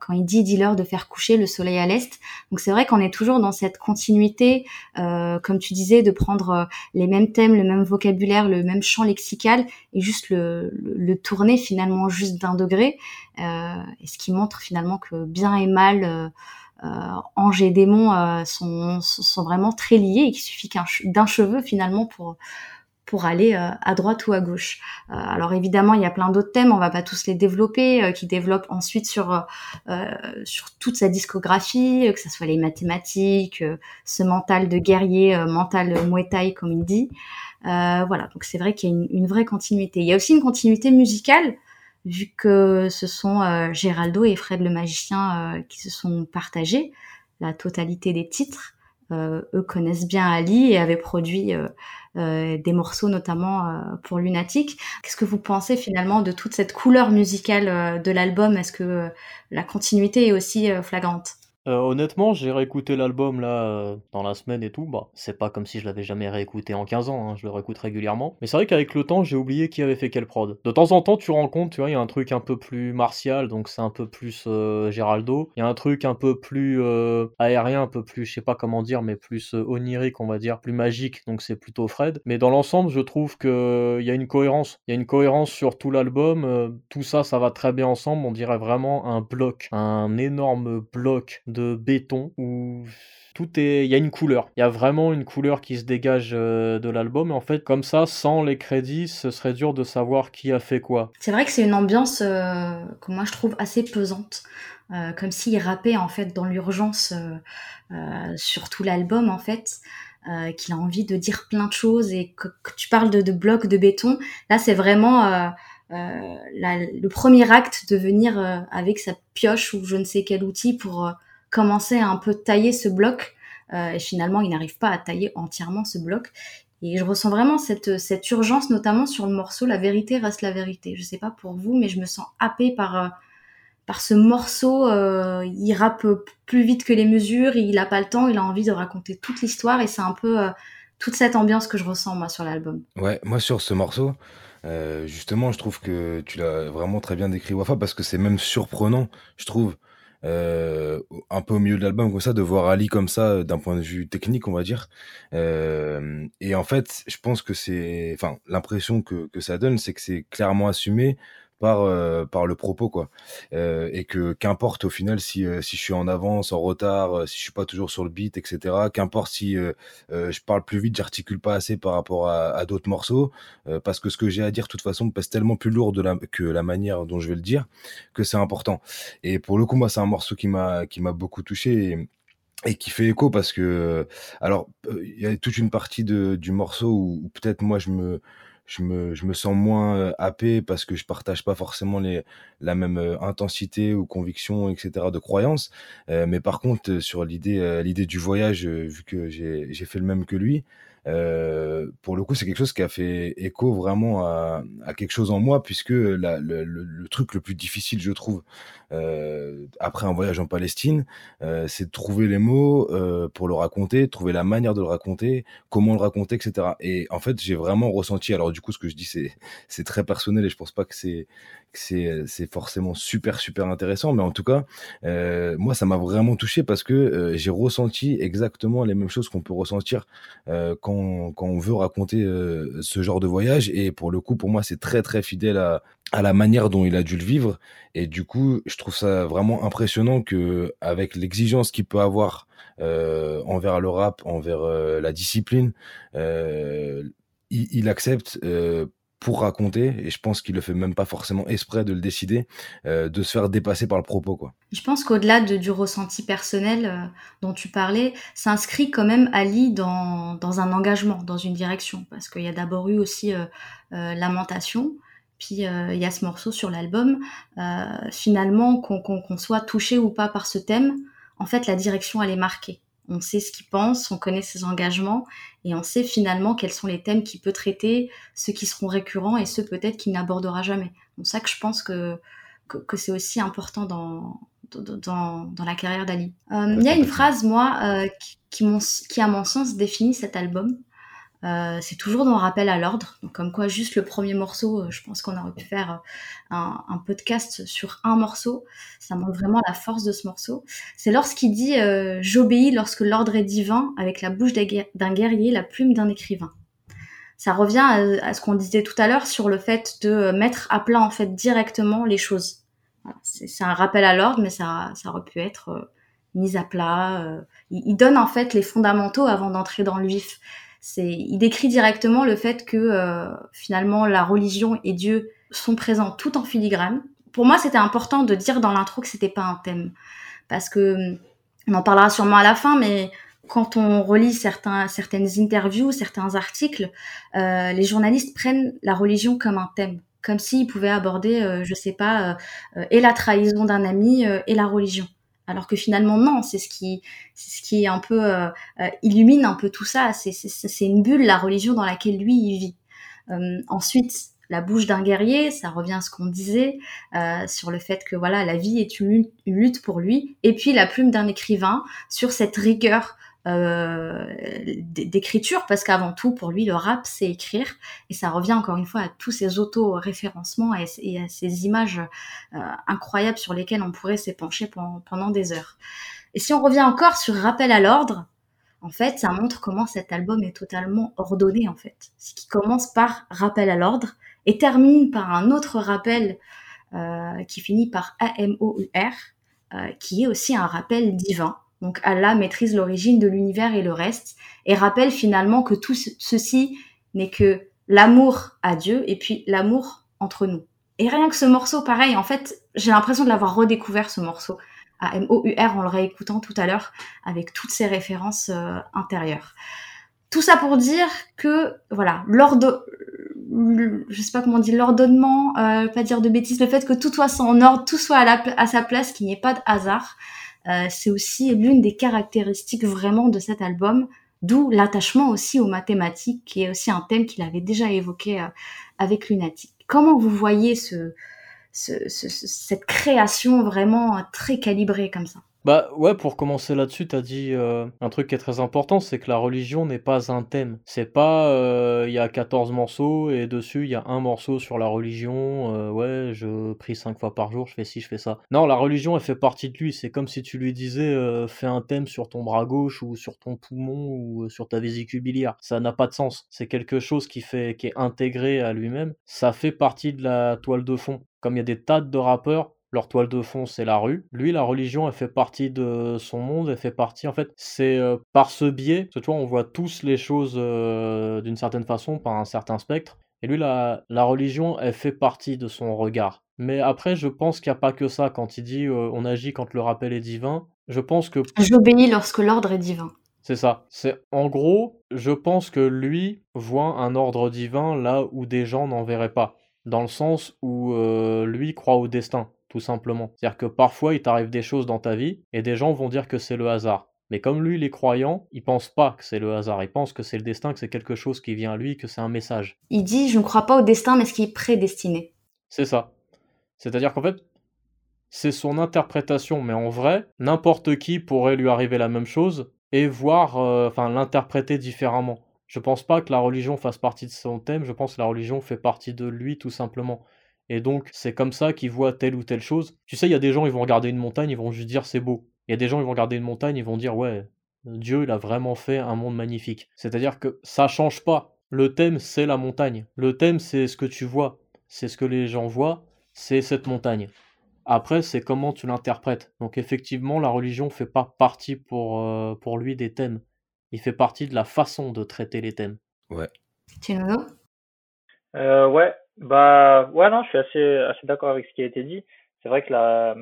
[SPEAKER 1] quand il dit dis-leur de faire coucher le soleil à l'est. Donc c'est vrai qu'on est toujours dans cette continuité, euh, comme tu disais, de prendre euh, les mêmes thèmes, le même vocabulaire, le même champ lexical et juste le, le, tourner finalement juste d'un degré. et ce qui montre finalement que bien et mal, euh, ange et démon sont, sont vraiment très liés et qu'il suffit d'un cheveu finalement pour pour aller euh, à droite ou à gauche. Euh, alors évidemment, il y a plein d'autres thèmes, on va pas tous les développer, euh, qui développent ensuite sur sur toute sa discographie, que ce soit les mathématiques, ce mental de guerrier, mental Muay Thai comme il dit. voilà, donc c'est vrai qu'il y a une, une, vraie continuité. Il y a aussi une continuité musicale, vu que ce sont Géraldo et Fred le magicien qui se sont partagés la totalité des titres. eux connaissent bien Ali et avaient produit euh, des morceaux notamment euh, pour Lunatic. Qu'est-ce que vous pensez finalement de toute cette couleur musicale euh, de l'album? Est-ce que la continuité est aussi flagrante?
[SPEAKER 3] Euh, honnêtement, j'ai réécouté l'album là euh, dans la semaine et tout. Bah, c'est pas comme si je l'avais jamais réécouté en 15 ans, hein, je le réécoute régulièrement. Mais c'est vrai qu'avec le temps, j'ai oublié qui avait fait quel prod. De temps en temps, tu rends compte, tu vois, il y a un truc un peu plus martial, donc c'est un peu plus euh, Geraldo. Il y a un truc un peu plus aérien, un peu plus, je sais pas comment dire, mais plus onirique, on va dire, plus magique, donc c'est plutôt Fred. Mais dans l'ensemble, je trouve que il y a une cohérence. Il y a une cohérence sur tout l'album. tout ça, ça va très bien ensemble. On dirait vraiment un bloc, un énorme bloc de béton où tout est il y a une couleur. Il y a vraiment une couleur qui se dégage euh, de l'album en fait comme ça sans les crédits ce serait dur de savoir qui a fait quoi.
[SPEAKER 1] C'est vrai que c'est une ambiance euh, que moi je trouve assez pesante euh, comme s'il rappait en fait dans l'urgence sur tout l'album en fait qu'il a envie de dire plein de choses et que, tu parles de blocs de béton. Là c'est vraiment le premier acte de venir avec sa pioche ou je ne sais quel outil pour commencer à un peu tailler ce bloc. Euh, et finalement, il n'arrive pas à tailler entièrement ce bloc. Et je ressens vraiment cette, cette urgence, notamment sur le morceau La vérité reste la vérité. Je sais pas pour vous, mais je me sens happée par, euh, par ce morceau. Euh, il rappe plus vite que les mesures, il a pas le temps, il a envie de raconter toute l'histoire et c'est un peu toute cette ambiance que je ressens moi sur l'album.
[SPEAKER 4] Ouais, moi sur ce morceau, justement, je trouve que tu l'as vraiment très bien décrit, Wafa, parce que c'est même surprenant, je trouve. Euh, un peu au milieu de l'album comme ça, de voir Ali comme ça euh, d'un point de vue technique, on va dire. Euh, et en fait, je pense que c'est, enfin, l'impression que, que ça donne, c'est que c'est clairement assumé par euh, par le propos quoi. Euh, et que qu'importe au final si euh, si je suis en avance en retard si je suis pas toujours sur le beat etc qu'importe si je parle plus vite j'articule pas assez par rapport à, à d'autres morceaux parce que ce que j'ai à dire de toute façon pèse tellement plus lourd de la, que la manière dont je vais le dire que c'est important. Et pour le coup moi c'est un morceau qui m'a qui m'a beaucoup touché et, et qui fait écho parce que alors il y a toute une partie de, du morceau où peut-être moi je me je me, je me sens moins euh, happé parce que je partage pas forcément les, la même euh, intensité ou conviction, etc. de croyance. Euh, mais par contre, sur l'idée, l'idée du voyage, vu que j'ai, fait le même que lui, euh, pour le coup, c'est quelque chose qui a fait écho vraiment à, à quelque chose en moi, puisque la, le, le, truc le plus difficile, je trouve, euh, après un voyage en Palestine, euh, c'est de trouver les mots euh, pour le raconter, trouver la manière de le raconter, comment le raconter, etc. Et en fait, j'ai vraiment ressenti. Alors du coup, ce que je dis, c'est c'est très personnel et je pense pas que c'est c'est c'est forcément super super intéressant, mais en tout cas, euh, moi, ça m'a vraiment touché parce que euh, j'ai ressenti exactement les mêmes choses qu'on peut ressentir euh, quand quand on veut raconter euh, ce genre de voyage. Et pour le coup, pour moi, c'est très très fidèle à à la manière dont il a dû le vivre. Et du coup, je trouve ça vraiment impressionnant que, avec l'exigence qu'il peut avoir euh, envers le rap, envers euh, la discipline, euh, il, accepte pour raconter, et je pense qu'il le fait même pas forcément exprès de le décider, de se faire dépasser par le propos. Quoi.
[SPEAKER 1] Je pense qu'au-delà de, du ressenti personnel dont tu parlais, s'inscrit quand même Ali dans, dans un engagement, dans une direction, parce qu'il y a d'abord eu aussi Lamentation, puis euh, il y a ce morceau sur l'album. Euh, finalement, qu'on qu qu soit touché ou pas par ce thème, en fait, la direction, elle est marquée. On sait ce qu'il pense, on connaît ses engagements, et on sait finalement quels sont les thèmes qu'il peut traiter, ceux qui seront récurrents et ceux peut-être qu'il n'abordera jamais. Donc ça que je pense que, que, que c'est aussi important dans, dans, dans la carrière d'Ali. Euh, il y a une phrase, moi, euh, qui, qui, mon, qui, à mon sens, définit cet album. Euh, c'est toujours dans rappel à l'ordre. Donc, comme quoi, juste le premier morceau, euh, je pense qu'on aurait pu faire euh, un, podcast sur un morceau. Ça montre vraiment la force de ce morceau. C'est lorsqu'il dit euh, J'obéis lorsque l'ordre est divin, avec la bouche d'un guerrier, la plume d'un écrivain. Ça revient à, ce qu'on disait tout à l'heure sur le fait de mettre à plat en fait directement les choses. C'est un rappel à l'ordre, mais ça, aurait pu être euh, mis à plat. Il donne en fait les fondamentaux avant d'entrer dans le vif c'est il décrit directement le fait que euh, finalement la religion et Dieu sont présents tout en filigrane. Pour moi, c'était important de dire dans l'intro que c'était pas un thème. Parce que on en parlera sûrement à la fin, mais quand on relit certains, certaines interviews, certains articles, euh, les journalistes prennent la religion comme un thème, comme s'ils pouvaient aborder, euh, je sais pas, euh, et la trahison d'un ami euh, et la religion alors que finalement non c'est ce qui un peu euh, euh, illumine un peu tout ça c'est c'est une bulle la religion dans laquelle lui vit. Euh, ensuite la bouche d'un guerrier ça revient à ce qu'on disait sur le fait que voilà la vie est une lutte pour lui. Et puis la plume d'un écrivain sur cette rigueur euh, d'écriture parce qu'avant tout pour lui le rap c'est écrire et ça revient encore une fois à tous ces auto-référencements et, à ces images euh, incroyables sur lesquelles on pourrait s'épancher pendant, pendant des heures. Et si on revient encore sur rappel à l'ordre, en fait ça montre comment cet album est totalement ordonné en fait. Ce qui commence par rappel à l'ordre et termine par un autre rappel euh, qui finit par A-M-O-U-R euh, qui est aussi un rappel divin donc Allah maîtrise l'origine de l'univers et le reste, et rappelle finalement que tout ceci n'est que l'amour à Dieu et puis l'amour entre nous. Et rien que ce morceau, pareil, en fait, j'ai l'impression de l'avoir redécouvert ce morceau à M-O-U-R en le réécoutant tout à l'heure avec toutes ces références euh, intérieures. Tout ça pour dire que, voilà, l'ordre, je sais pas comment on dit, l'ordonnement, euh, pas dire de bêtises, le fait que tout soit en ordre, tout soit à, sa place, qu'il n'y ait pas de hasard, c'est aussi l'une des caractéristiques vraiment de cet album, d'où l'attachement aussi aux mathématiques, qui est aussi un thème qu'il avait déjà évoqué euh, avec Lunatic. Comment vous voyez ce, ce, ce, cette création vraiment très calibrée comme ça?
[SPEAKER 3] Bah ouais, pour commencer là-dessus, t'as dit euh, un truc qui est très important, c'est que la religion n'est pas un thème. C'est pas euh, il y a 14 morceaux et dessus il y a un morceau sur la religion, euh, ouais, je prie cinq fois par jour, je fais ci, je fais ça. Non, la religion elle fait partie de lui, c'est comme si tu lui disais fais un thème sur ton bras gauche ou sur ton poumon ou sur ta vésicule biliaire. Ça n'a pas de sens. C'est quelque chose qui fait qui est intégré à lui-même, ça fait partie de la toile de fond. Comme il y a des tas de rappeurs leur toile de fond, c'est la rue. Lui, la religion, elle fait partie de son monde, elle fait partie, en fait, c'est euh, par ce biais, parce que tu vois, on voit tous les choses euh, d'une certaine façon, par un certain spectre. Et lui, la, la religion, elle fait partie de son regard. Mais après, je pense qu'il n'y a pas que ça. Quand il dit euh, on agit quand le rappel est divin, je pense que.
[SPEAKER 1] J'obéis lorsque l'ordre est divin.
[SPEAKER 3] C'est ça. C'est en gros, je pense que lui voit un ordre divin là où des gens n'en verraient pas. Dans le sens où euh, lui croit au destin tout simplement. C'est-à-dire que parfois il t'arrive des choses dans ta vie et des gens vont dire que c'est le hasard. Mais comme lui, il est croyant, il pense pas que c'est le hasard, il pense que c'est le destin, que c'est quelque chose qui vient à lui, que c'est un message.
[SPEAKER 1] Il dit Je ne crois pas au destin, mais ce qui est prédestiné.
[SPEAKER 3] C'est ça. C'est-à-dire qu'en fait, c'est son interprétation, mais en vrai, n'importe qui pourrait lui arriver la même chose et voir, euh, enfin, l'interpréter différemment. Je pense pas que la religion fasse partie de son thème, je pense que la religion fait partie de lui tout simplement. Et donc, c'est comme ça qu'il voit telle ou telle chose. Tu sais, il y a des gens, ils vont regarder une montagne, ils vont juste dire c'est beau. Il y a des gens, ils vont regarder une montagne, ils vont dire ouais, Dieu, il a vraiment fait un monde magnifique. C'est-à-dire que ça change pas. Le thème, c'est la montagne. Le thème, c'est ce que tu vois. C'est ce que les gens voient. C'est cette montagne. Après, c'est comment tu l'interprètes. Donc effectivement, la religion fait pas partie pour, euh, pour lui des thèmes il fait partie de la façon de traiter les thèmes.
[SPEAKER 4] Ouais.
[SPEAKER 1] Tino
[SPEAKER 2] euh, Ouais, bah ouais, non, je suis assez, assez d'accord avec ce qui a été dit. C'est vrai que la,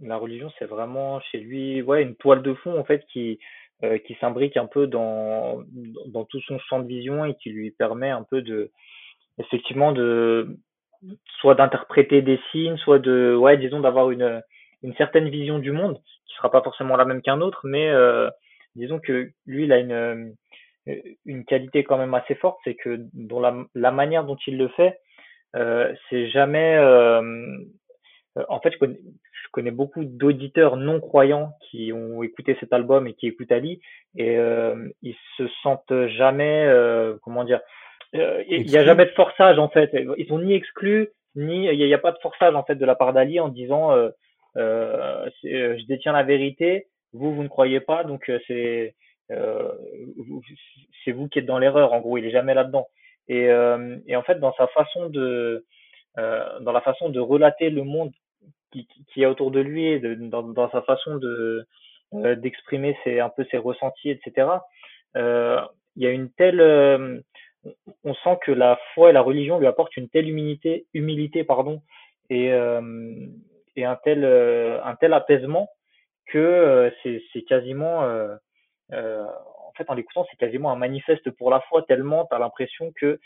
[SPEAKER 2] la religion, c'est vraiment chez lui ouais, une toile de fond en fait qui, euh, qui s'imbrique un peu dans, dans tout son champ de vision et qui lui permet un peu de effectivement de soit d'interpréter des signes, soit de ouais, disons d'avoir une, une certaine vision du monde qui sera pas forcément la même qu'un autre, mais euh, disons que lui, il a une, euh, une qualité quand même assez forte, c'est que dans la, la, manière dont il le fait, euh, c'est jamais. Euh, en fait, je connais, je connais beaucoup d'auditeurs non croyants qui ont écouté cet album et qui écoutent Ali, et euh, ils se sentent jamais, euh, comment dire, il n'y a jamais de forçage en fait. Ils sont ni exclus, ni il n'y a, a, pas de forçage en fait de la part d'Ali en disant je détiens la vérité vous, vous ne croyez pas, donc euh, c'est euh, c'est vous qui êtes dans l'erreur. En gros, il est jamais là-dedans. Et, euh, et en fait, dans sa façon de dans la façon de relater le monde qui, qui est autour de lui, et dans, dans, sa façon de d'exprimer ses un peu ses ressentis, etc. Euh, il y a une telle, on sent que la foi et la religion lui apportent une telle humilité, humilité pardon, et, euh, et un tel un tel apaisement que euh, c'est quasiment, euh, euh, en fait, en l'écoutant, c'est quasiment un manifeste pour la foi, tellement tu as l'impression que,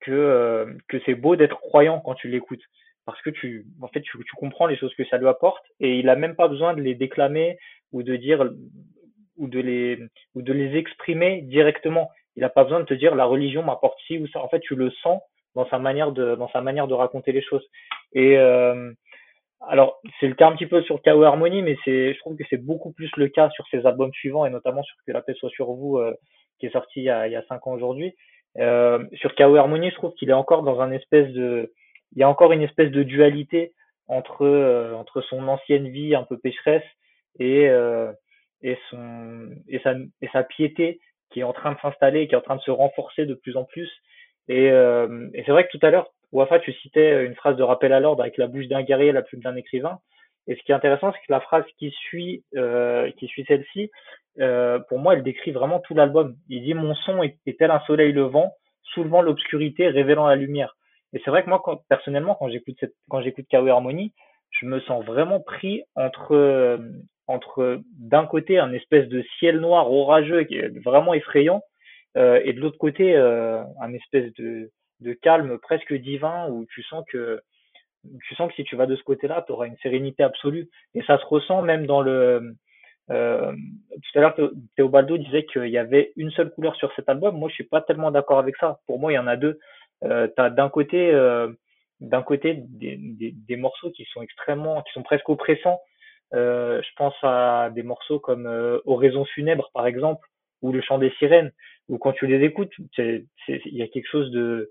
[SPEAKER 2] que, que c'est beau d'être croyant quand tu l'écoutes. Parce que tu, en fait, tu, tu comprends les choses que ça lui apporte et il a même pas besoin de les déclamer ou de dire ou de les ou de les exprimer directement. Il n'a pas besoin de te dire la religion m'apporte ci ou ça. En fait, tu le sens dans sa manière de dans sa manière de raconter les choses. Et euh, alors, c'est le cas un petit peu sur KO Harmony, mais c'est, je trouve que c'est beaucoup plus le cas sur ses albums suivants et notamment sur Que la paix soit sur vous, euh, qui est sorti il y a, il y a cinq ans aujourd'hui. Euh, sur KO Harmony, je trouve qu'il est encore dans un espèce de, il y a encore une espèce de dualité entre euh, entre son ancienne vie un peu pécheresse et euh, et son et sa et sa piété qui est en train de s'installer, qui est en train de se renforcer de plus en plus. Et, et c'est vrai que tout à l'heure, Wafa, tu citais une phrase de rappel à l'ordre avec la bouche d'un guerrier, la plume d'un écrivain. Et ce qui est intéressant, c'est que la phrase qui suit, euh, qui suit celle-ci, euh, pour moi, elle décrit vraiment tout l'album. Il dit mon son est, tel un soleil levant, soulevant l'obscurité, révélant la lumière. Et c'est vrai que moi, quand, personnellement, quand j'écoute cette, quand j'écoute Kawe Harmony, je me sens vraiment pris entre, entre d'un côté un espèce de ciel noir orageux vraiment effrayant, euh, et de l'autre côté euh, un espèce de de calme presque divin où tu sens que tu sens que si tu vas de ce côté-là, tu auras une sérénité absolue. Et ça se ressent même dans le. Euh, tout à l'heure, Théobaldo disait qu'il y avait une seule couleur sur cet album. Moi, je suis pas tellement d'accord avec ça. Pour moi, il y en a deux. Euh, tu as d'un côté, euh, d'un côté des, morceaux qui sont extrêmement, qui sont presque oppressants. Euh, je pense à des morceaux comme Oraison funèbre, par exemple, ou Le chant des sirènes, où quand tu les écoutes, il y a quelque chose de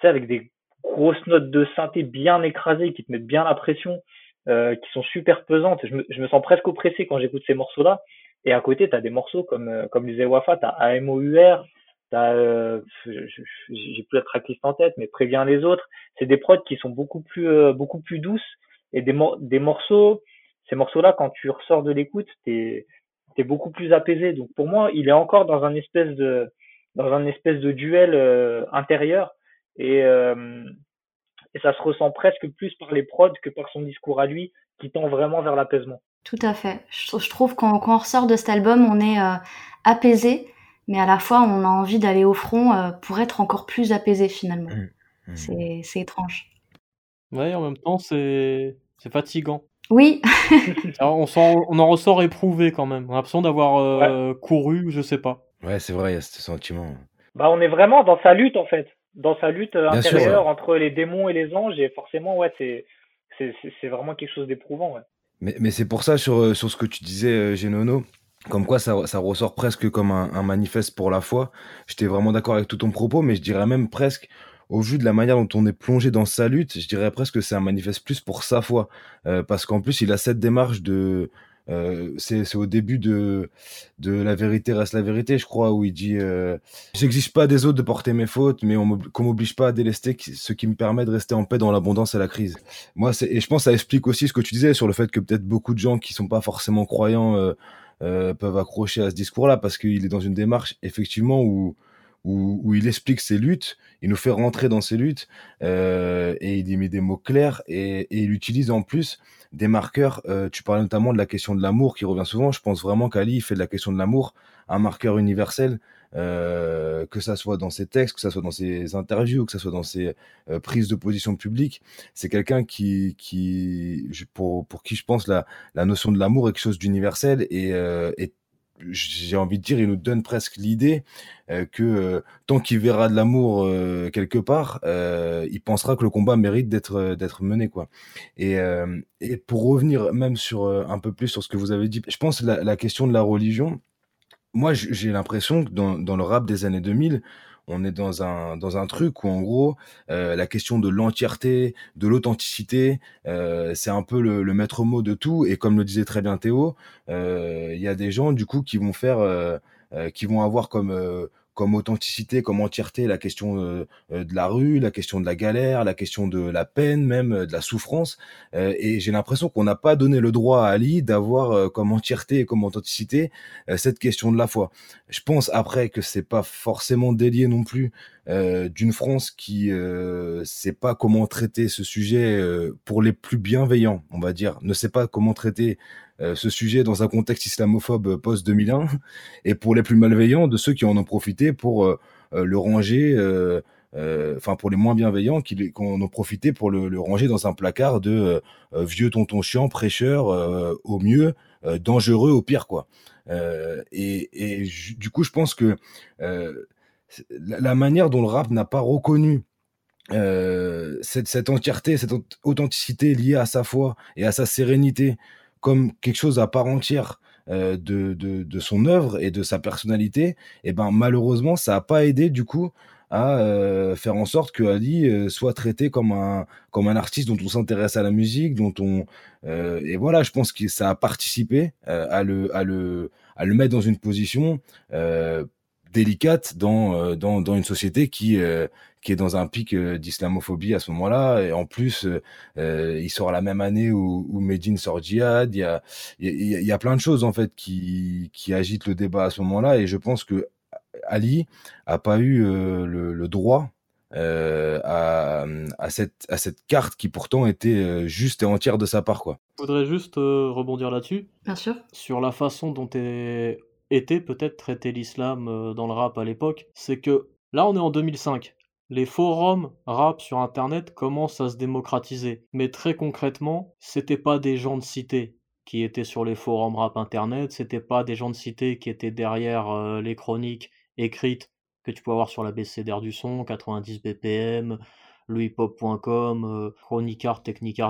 [SPEAKER 2] sais, avec des grosses notes de synthé bien écrasées qui te mettent bien la pression, euh, qui sont super pesantes. Je me, je me sens presque oppressé quand j'écoute ces morceaux-là. Et à côté, tu as des morceaux comme, euh, comme disait Wafa, tu as AMOUR, tu as, euh, j'ai plus la tracklist en tête, mais préviens les autres. C'est des prods qui sont beaucoup plus, euh, beaucoup plus douces et des, des morceaux, ces morceaux-là, quand tu ressors de l'écoute, t'es, es beaucoup plus apaisé. Donc pour moi, il est encore dans un espèce de, dans un espèce de duel euh, intérieur et, euh, et ça se ressent presque plus par les prods que par son discours à lui, qui tend vraiment vers l'apaisement.
[SPEAKER 1] Tout à fait. Je, je trouve qu'on quand on ressort de cet album, on est euh, apaisé, mais à la fois on a envie d'aller au front euh, pour être encore plus apaisé finalement. Mmh. Mmh. C'est étrange.
[SPEAKER 3] Ouais, en même temps, c'est fatigant.
[SPEAKER 1] Oui. (laughs)
[SPEAKER 3] on, on, en ressort éprouvé quand même. On a l'impression d'avoir couru, je sais pas.
[SPEAKER 4] Ouais, c'est vrai, il y a ce sentiment.
[SPEAKER 2] Bah, on est vraiment dans sa lutte en fait, dans sa lutte intérieure entre les démons et les anges, et forcément, ouais, c'est c'est vraiment quelque chose d'éprouvant. Ouais.
[SPEAKER 4] Mais, mais c'est pour ça, sur, sur ce que tu disais, Genono, comme quoi ça, ça ressort presque comme un, un manifeste pour la foi. J'étais vraiment d'accord avec tout ton propos, mais je dirais même presque, au vu de la manière dont on est plongé dans sa lutte, je dirais presque que c'est un manifeste plus pour sa foi. parce qu'en plus, il a cette démarche de, euh, c'est au début de, de La vérité reste la vérité, je crois, où il dit euh, J'exige pas des autres de porter mes fautes, mais qu'on m'oblige pas à délester ce qui me permet de rester en paix dans l'abondance et la crise. Moi, et je pense que ça explique aussi ce que tu disais sur le fait que peut-être beaucoup de gens qui sont pas forcément croyants euh, euh peuvent accrocher à ce discours-là, parce qu'il est dans une démarche, effectivement, où, où, où, il explique ses luttes, il nous fait rentrer dans ses luttes, euh, et il y met des mots clairs, et, et il utilise en plus des marqueurs. Euh, tu parlais notamment de la question de l'amour qui revient souvent. Je pense vraiment qu'Ali fait de la question de l'amour un marqueur universel, euh, que ça soit dans ses textes, que ça soit dans ses interviews, que ça soit dans ses euh, prises de position publiques. C'est quelqu'un qui, qui, pour, pour qui je pense la, la notion de l'amour est quelque chose d'universel et, et j'ai envie de dire, il nous donne presque l'idée euh, que euh, tant qu'il verra de l'amour euh, quelque part, il pensera que le combat mérite d'être d'être mené quoi. Et, et pour revenir même sur un peu plus sur ce que vous avez dit, je pense la, la question de la religion. Moi, j'ai l'impression que dans, dans le rap des années 2000, on est dans un, dans un truc où, en gros, euh, la question de l'entièreté, de l'authenticité, euh, c'est un peu le, maître mot de tout. Et comme le disait très bien Théo, euh, il y a des gens, du coup, qui vont faire, qui vont avoir comme comme authenticité, comme entièreté, la question euh, euh, de la rue, la question de la galère, la question de la peine, même euh, de la souffrance. et j'ai l'impression qu'on n'a pas donné le droit à Ali d'avoir comme entièreté et comme authenticité cette question de la foi. Je pense après que c'est pas forcément délié non plus d'une France qui euh, sait pas comment traiter ce sujet pour les plus bienveillants, on va dire, ne sait pas comment traiter ce sujet dans un contexte islamophobe post-2001, et pour les plus malveillants, de ceux qui en ont profité pour euh, euh, le ranger, enfin pour les moins bienveillants, qui, en ont profité pour le, ranger dans un placard de vieux tonton chiant, prêcheur au mieux, dangereux au pire, quoi. et, du coup, je pense que la, manière dont le rap n'a pas reconnu cette, entièreté, cette authenticité liée à sa foi et à sa sérénité, comme quelque chose à part entière euh, de, de, son œuvre et de sa personnalité, et eh ben malheureusement ça n'a pas aidé du coup à euh, faire en sorte que Ali euh, soit traité comme un comme un artiste dont on s'intéresse à la musique, dont on et voilà, je pense que ça a participé à le à le à le mettre dans une position délicate dans, dans, dans une société qui qui est dans un pic euh, d'islamophobie à ce moment-là. Et en plus, euh, euh, il sort la même année où, où Medine sort Djihad. Il y a, il y a plein de choses en fait qui, qui agitent le débat à ce moment-là. Et je pense que Ali a pas eu le, le, droit euh, à, à, cette, à cette carte qui pourtant était juste et entière de sa part. Quoi.
[SPEAKER 3] Je voudrais juste rebondir là-dessus.
[SPEAKER 1] Bien sûr.
[SPEAKER 3] Sur la façon dont était peut-être traité l'islam dans le rap à l'époque. C'est que là, on est en 2005 les forums rap sur internet commencent à se démocratiser. Mais très concrètement, c'était pas des gens de cité qui étaient sur les forums rap internet, c'était pas des gens de cité qui étaient derrière euh, les chroniques écrites que tu peux avoir sur la BCDR du son, 90 BPM, louishop.com, euh, Chronicart,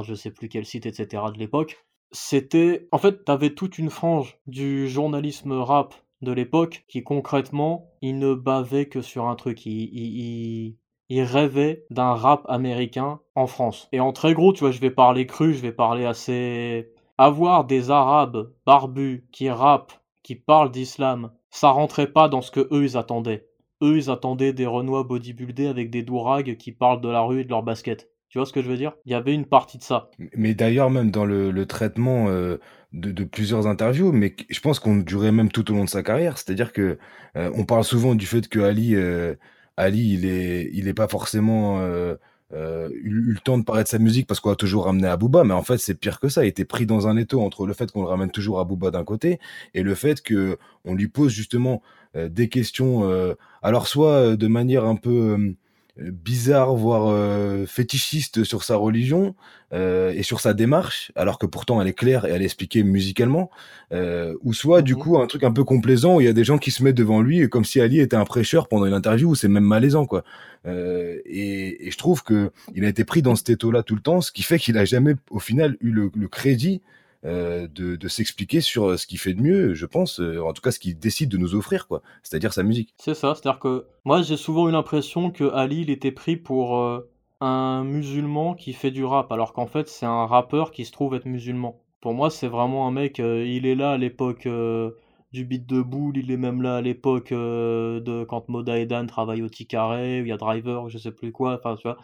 [SPEAKER 3] je sais plus quel site, etc. de l'époque. C'était, en fait, t'avais toute une frange du journalisme rap de l'époque qui concrètement, il ne bavait que sur un truc. il, il rêvait d'un rap américain en France. Et en très gros, tu vois, je vais parler cru, je vais parler assez... Avoir des Arabes barbus qui rappent, qui parlent d'islam, ça rentrait pas dans ce que eux ils attendaient. Eux ils attendaient des Renois bodybuildés avec des dourags qui parlent de la rue et de leur basket. Tu vois ce que je veux dire? Il y avait une partie de ça.
[SPEAKER 4] Mais d'ailleurs, même dans le, traitement euh, de, plusieurs interviews, mais je pense qu'on durait même tout au long de sa carrière. C'est-à-dire que euh, on parle souvent du fait que Ali euh, Ali, il est, il est pas forcément euh, euh, eu, le temps de parler de sa musique parce qu'on a toujours ramené à Booba, mais en fait c'est pire que ça. Il était pris dans un étau entre le fait qu'on le ramène toujours à Booba d'un côté et le fait que on lui pose justement euh, des questions, alors soit de manière un peu bizarre, voire fétichiste sur sa religion et sur sa démarche, alors que pourtant elle est claire et elle est expliquée musicalement, ou soit du mmh coup un truc un peu complaisant où il y a des gens qui se mettent devant lui comme si Ali était un prêcheur pendant une interview, où c'est même malaisant quoi. Et, et, je trouve que il a été pris dans cet étau-là tout le temps, ce qui fait qu'il a jamais au final eu le, le crédit euh, de, de s'expliquer sur euh, ce qu'il fait de mieux, je pense, euh, en tout cas ce qu'il décide de nous offrir, quoi, c'est-à-dire sa musique.
[SPEAKER 3] C'est ça, c'est-à-dire que moi j'ai souvent eu l'impression que Ali il était pris pour un musulman qui fait du rap, alors qu'en fait c'est un rappeur qui se trouve être musulman. Pour moi c'est vraiment un mec, il est là à l'époque du beat de boule, il est même là à l'époque de quand Moda et Dan travaillent au Ticaré, où il y a Driver, je sais plus quoi, enfin tu vois.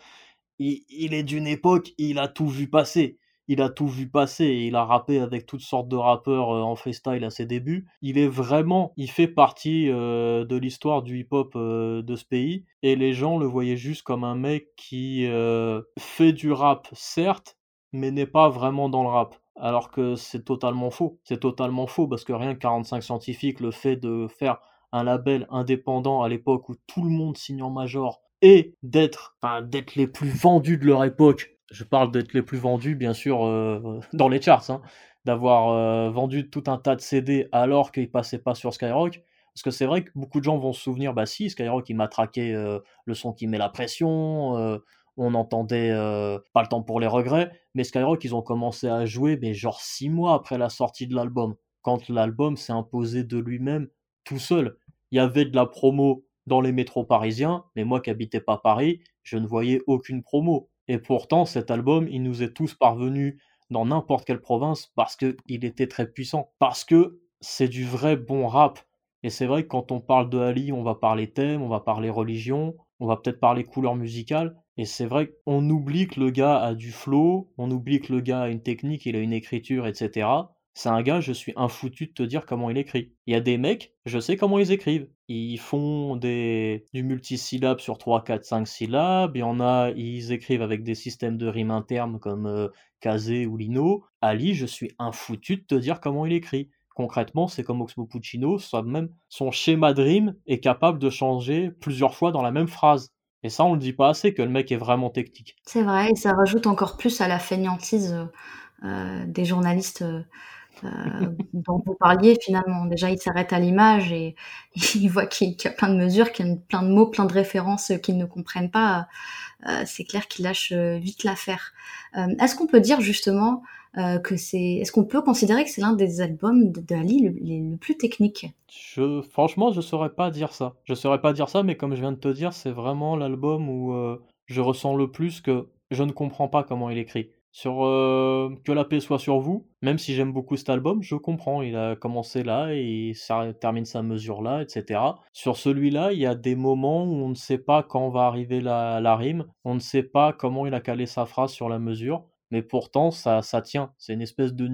[SPEAKER 3] Il est d'une époque, il a tout vu passer il a tout vu passer il a rappé avec toutes sortes de rappeurs euh, en freestyle à ses débuts. Il est vraiment, il fait partie euh, de l'histoire du hip-hop euh, de ce pays et les gens le voyaient juste comme un mec qui fait du rap, certes, mais n'est pas vraiment dans le rap. Alors que c'est totalement faux. C'est totalement faux parce que rien que 45 scientifiques, le fait de faire un label indépendant à l'époque où tout le monde signe en major et d'être, enfin, d'être les plus vendus de leur époque je parle d'être les plus vendus, bien sûr, euh, (laughs) dans les charts, hein, d'avoir euh, vendu tout un tas de CD alors qu'ils passaient pas sur Skyrock. Parce que c'est vrai que beaucoup de gens vont se souvenir, bah si, Skyrock, il m'a traqué euh, le son qui met la pression, on entendait pas le temps pour les regrets, mais Skyrock, ils ont commencé à jouer, mais genre six mois après la sortie de l'album, quand l'album s'est imposé de lui-même tout seul. Il y avait de la promo dans les métros parisiens, mais moi qui habitais pas Paris, je ne voyais aucune promo. Et pourtant, cet album, il nous est tous parvenu dans n'importe quelle province parce qu'il était très puissant. Parce que c'est du vrai bon rap. Et c'est vrai que quand on parle de Ali, on va parler thème, on va parler religion, on va peut-être parler couleur musicale. Et c'est vrai qu'on oublie que le gars a du flow, on oublie que le gars a une technique, il a une écriture, etc. C'est un gars, je suis infoutu de te dire comment il écrit. Il y a des mecs, je sais comment ils écrivent. Ils font des, du multisyllabe sur 3, 4, 5 syllabes. Il y en a, ils écrivent avec des systèmes de rimes internes comme euh, Kazé ou Lino. Ali, je suis infoutu de te dire comment il écrit. Concrètement, c'est comme Oxmo Puccino, même son schéma de rime est capable de changer plusieurs fois dans la même phrase. Et ça, on le dit pas assez que le mec est vraiment technique.
[SPEAKER 1] C'est vrai, et ça rajoute encore plus à la fainéantise euh, des journalistes. Euh, euh, dont vous parliez finalement. Déjà, il s'arrête à l'image et (laughs) il voit qu'il y a plein de mesures, qu'il y a plein de mots, plein de références qu'ils ne comprennent pas. Euh, c'est clair qu'il lâche euh, vite l'affaire. est-ce qu'on peut dire justement que c'est, est-ce qu'on peut considérer que c'est l'un des albums d'Ali le, plus technique?
[SPEAKER 3] Franchement, je saurais pas dire ça. Je saurais pas dire ça, mais comme je viens de te dire, c'est vraiment l'album où je ressens le plus que je ne comprends pas comment il écrit sur euh, Que la paix soit sur vous. Même si j'aime beaucoup cet album, je comprends. Il a commencé là et ça termine sa mesure là, etc. Sur celui-là, il y a des moments où on ne sait pas quand va arriver la, rime, on ne sait pas comment il a calé sa phrase sur la mesure. Mais pourtant, ça, ça tient. C'est une espèce de,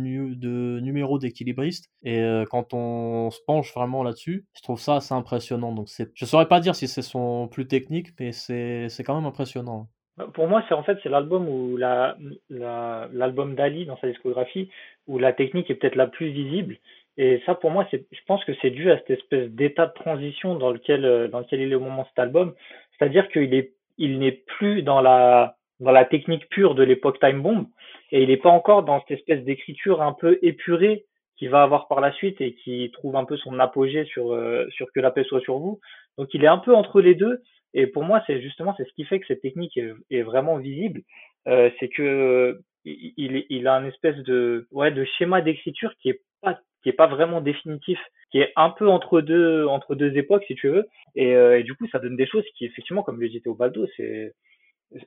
[SPEAKER 3] numéro d'équilibriste. Et euh, quand on se penche vraiment là-dessus, je trouve ça assez impressionnant. Donc, je saurais pas dire si c'est son plus technique, mais c'est quand même impressionnant.
[SPEAKER 2] Pour moi, c'est en fait c'est l'album où la, l'album d'Ali dans sa discographie où la technique est peut-être la plus visible. Et ça, pour moi, c'est, je pense que c'est dû à cette espèce d'état de transition dans lequel euh, dans lequel il est au moment de cet album. C'est-à-dire qu'il est il n'est plus dans la dans la technique pure de l'époque Time Bomb et il n'est pas encore dans cette espèce d'écriture un peu épurée qu'il va avoir par la suite et qui trouve un peu son apogée sur euh, sur que la paix soit sur vous. Donc il est un peu entre les deux et pour moi, c'est justement c'est ce qui fait que cette technique est, vraiment visible, euh, c'est que il, il a un espèce de ouais de schéma d'écriture qui est pas qui est pas vraiment définitif, qui est un peu entre deux entre deux époques si tu veux, et, euh, du coup ça donne des choses qui effectivement comme le disait Obaldo, c'est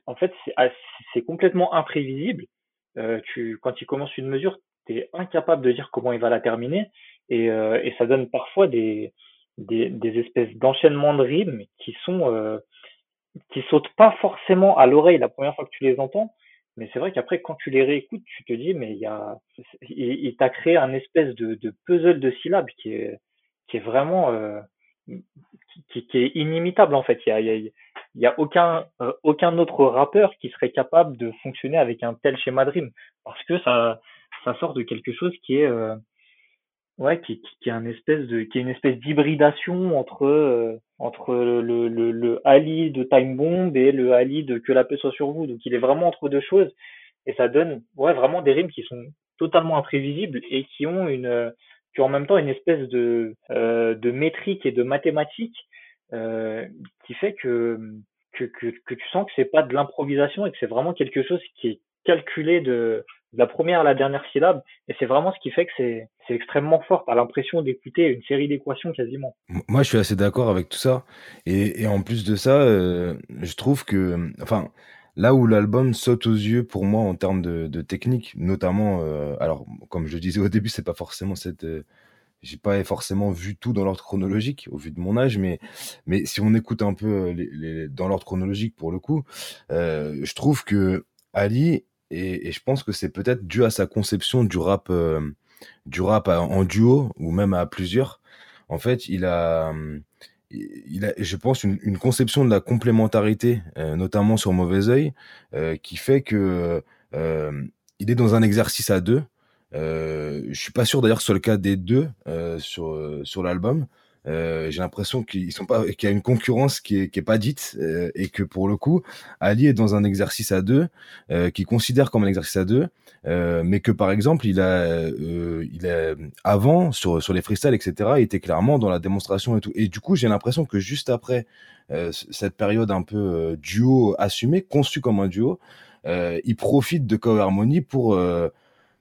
[SPEAKER 2] en fait c'est ah, c'est complètement imprévisible. Euh, tu quand il commence une mesure, tu es incapable de dire comment il va la terminer, et, euh, et ça donne parfois des des, des espèces d'enchaînements de rythmes qui sont euh, qui sautent pas forcément à l'oreille la première fois que tu les entends, mais c'est vrai qu'après quand tu les réécoutes, tu te dis mais il y a il, t'a créé un espèce de, de puzzle de syllabes qui est qui est vraiment euh, qui, qui, est inimitable en fait. Il y a, il y a, aucun euh, aucun autre rappeur qui serait capable de fonctionner avec un tel schéma de rime parce que ça ça sort de quelque chose qui est euh, Ouais, qui, qui, qui est un espèce de, qui une espèce d'hybridation entre euh, entre le, le, le Ali de Time Bomb et le Ali de Que la paix soit sur vous. Donc il est vraiment entre deux choses et ça donne ouais vraiment des rimes qui sont totalement imprévisibles et qui ont une qui ont en même temps une espèce de euh, de métrique et de mathématiques euh, qui fait que, que que que tu sens que c'est pas de l'improvisation et que c'est vraiment quelque chose qui est calculé de la première à la dernière syllabe. Et c'est vraiment ce qui fait que c'est, c'est extrêmement fort. T'as l'impression d'écouter une série d'équations quasiment.
[SPEAKER 4] Moi, je suis assez d'accord avec tout ça. Et, et en plus de ça, euh, je trouve que, enfin, là où l'album saute aux yeux pour moi en termes de, de technique, notamment, euh, alors, comme je disais au début, c'est pas forcément cette. Euh, j'ai pas forcément vu tout dans l'ordre chronologique au vu de mon âge, mais, mais si on écoute un peu les, les, dans l'ordre chronologique pour le coup, euh, je trouve que Ali et, je pense que c'est peut-être dû à sa conception du rap, euh, du rap en duo ou même à plusieurs. En fait, il a, il a, je pense, une, conception de la complémentarité, euh, notamment sur Mauvais Oeil, euh, qui fait que euh, il est dans un exercice à deux. Euh, je suis pas sûr d'ailleurs que ce soit le cas des deux euh, sur sur l'album. Euh, j'ai l'impression qu'ils sont pas, qu'il y a une concurrence qui est, qui est pas dite euh, et que pour le coup, Ali est dans un exercice à deux, euh, qu'il considère comme un exercice à deux, euh, mais que par exemple, il a, euh, il a avant sur sur les freestyles etc, il était clairement dans la démonstration et tout. Et du coup, j'ai l'impression que juste après euh, cette période un peu duo assumé, conçu comme un duo, il profite de Cover Harmony pour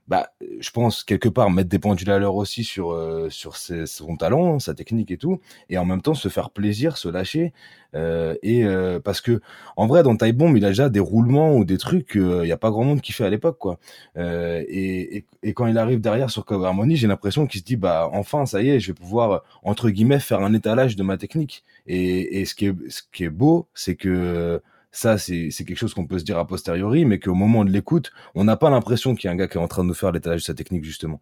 [SPEAKER 4] bah, je pense quelque part mettre des pendules à l'heure aussi sur euh, sur ses, son talent, sa technique et tout, et en même temps se faire plaisir, se lâcher. Euh, et euh, parce que en vrai, dans Taille il a déjà des roulements ou des trucs il y a pas grand monde qui fait à l'époque, quoi. Euh, et, et, et, quand il arrive derrière sur Cover Harmony, j'ai l'impression qu'il se dit bah enfin ça y est, je vais pouvoir entre guillemets faire un étalage de ma technique. Et, et ce qui est ce qui est beau, c'est que ça, c'est quelque chose qu'on peut se dire a posteriori, mais qu'au moment de l'écoute, on n'a pas l'impression qu'il y a un gars qui est en train de nous faire l'étalage de sa technique, justement.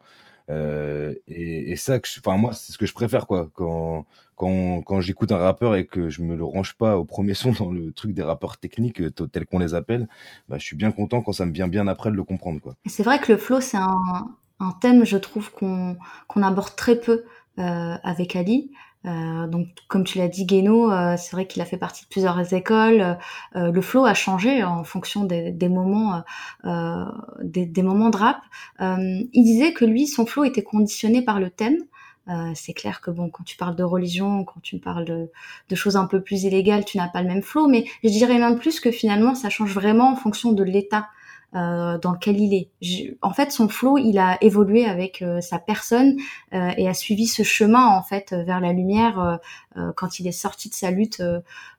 [SPEAKER 4] Euh, et, ça, enfin moi, c'est ce que je préfère, quoi. Quand, quand, quand j'écoute un rappeur et que je me le range pas au premier (laughs) son dans le truc des rappeurs techniques euh, tels qu'on les appelle, bah, je suis bien content quand ça me vient bien après de le comprendre, quoi.
[SPEAKER 1] C'est vrai que le flow, c'est un, un, thème, je trouve, qu'on qu'on aborde très peu euh, avec Ali. Euh, donc, comme tu l'as dit, Guéno, euh, c'est vrai qu'il a fait partie de plusieurs écoles. Euh, le flow a changé en fonction des, des moments, euh, des, des, moments de rap. Euh, il disait que lui, son flow était conditionné par le thème. c'est clair que bon, quand tu parles de religion, quand tu parles de, de choses un peu plus illégales, tu n'as pas le même flow. Mais je dirais même plus que finalement, ça change vraiment en fonction de l'état euh, dans lequel il est. En fait, son flow, il a évolué avec euh, sa personne euh, et a suivi ce chemin en fait vers la lumière euh, quand il est sorti de sa lutte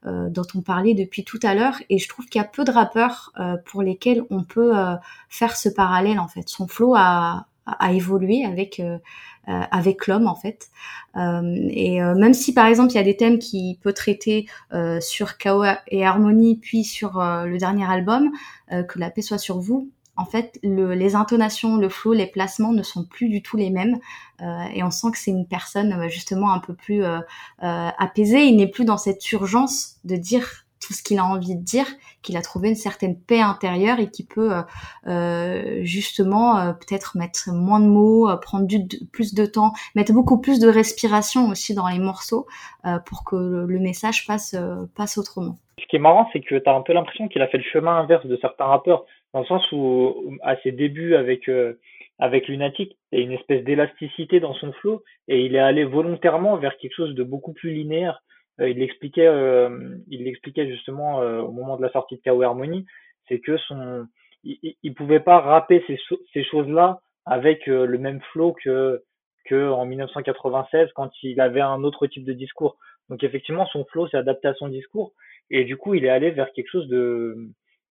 [SPEAKER 1] dont on parlait depuis tout à l'heure. Et je trouve qu'il y a peu de rappeurs pour lesquels on peut faire ce parallèle en fait. Son flow a, a, évolué avec euh, avec l'homme en fait. Euh, et euh, même si par exemple il y a des thèmes qui peut traiter sur Chaos et Harmonie, puis sur le dernier album, que la paix soit sur vous, en fait, le, les intonations, le flow, les placements ne sont plus du tout les mêmes. Euh, et on sent que c'est une personne justement un peu plus euh, euh, apaisée. Il n'est plus dans cette urgence de dire tout ce qu'il a envie de dire, qu'il a trouvé une certaine paix intérieure et qui peut euh, euh justement euh, peut-être mettre moins de mots, prendre plus de temps, mettre beaucoup plus de respiration aussi dans les morceaux pour que le, message passe, passe autrement.
[SPEAKER 2] Ce qui est marrant, c'est que tu as un peu l'impression qu'il a fait le chemin inverse de certains rappeurs, dans le sens où à ses débuts avec avec Lunatic, il y a une espèce d'élasticité dans son flow et il est allé volontairement vers quelque chose de beaucoup plus linéaire il l'expliquait, euh, il l'expliquait justement euh, au moment de la sortie de KO Harmony, c'est que son, il, il, pouvait pas rapper ces, ces choses-là avec le même flow que que en 1996 quand il avait un autre type de discours. Donc effectivement, son flow s'est adapté à son discours et du coup, il est allé vers quelque chose de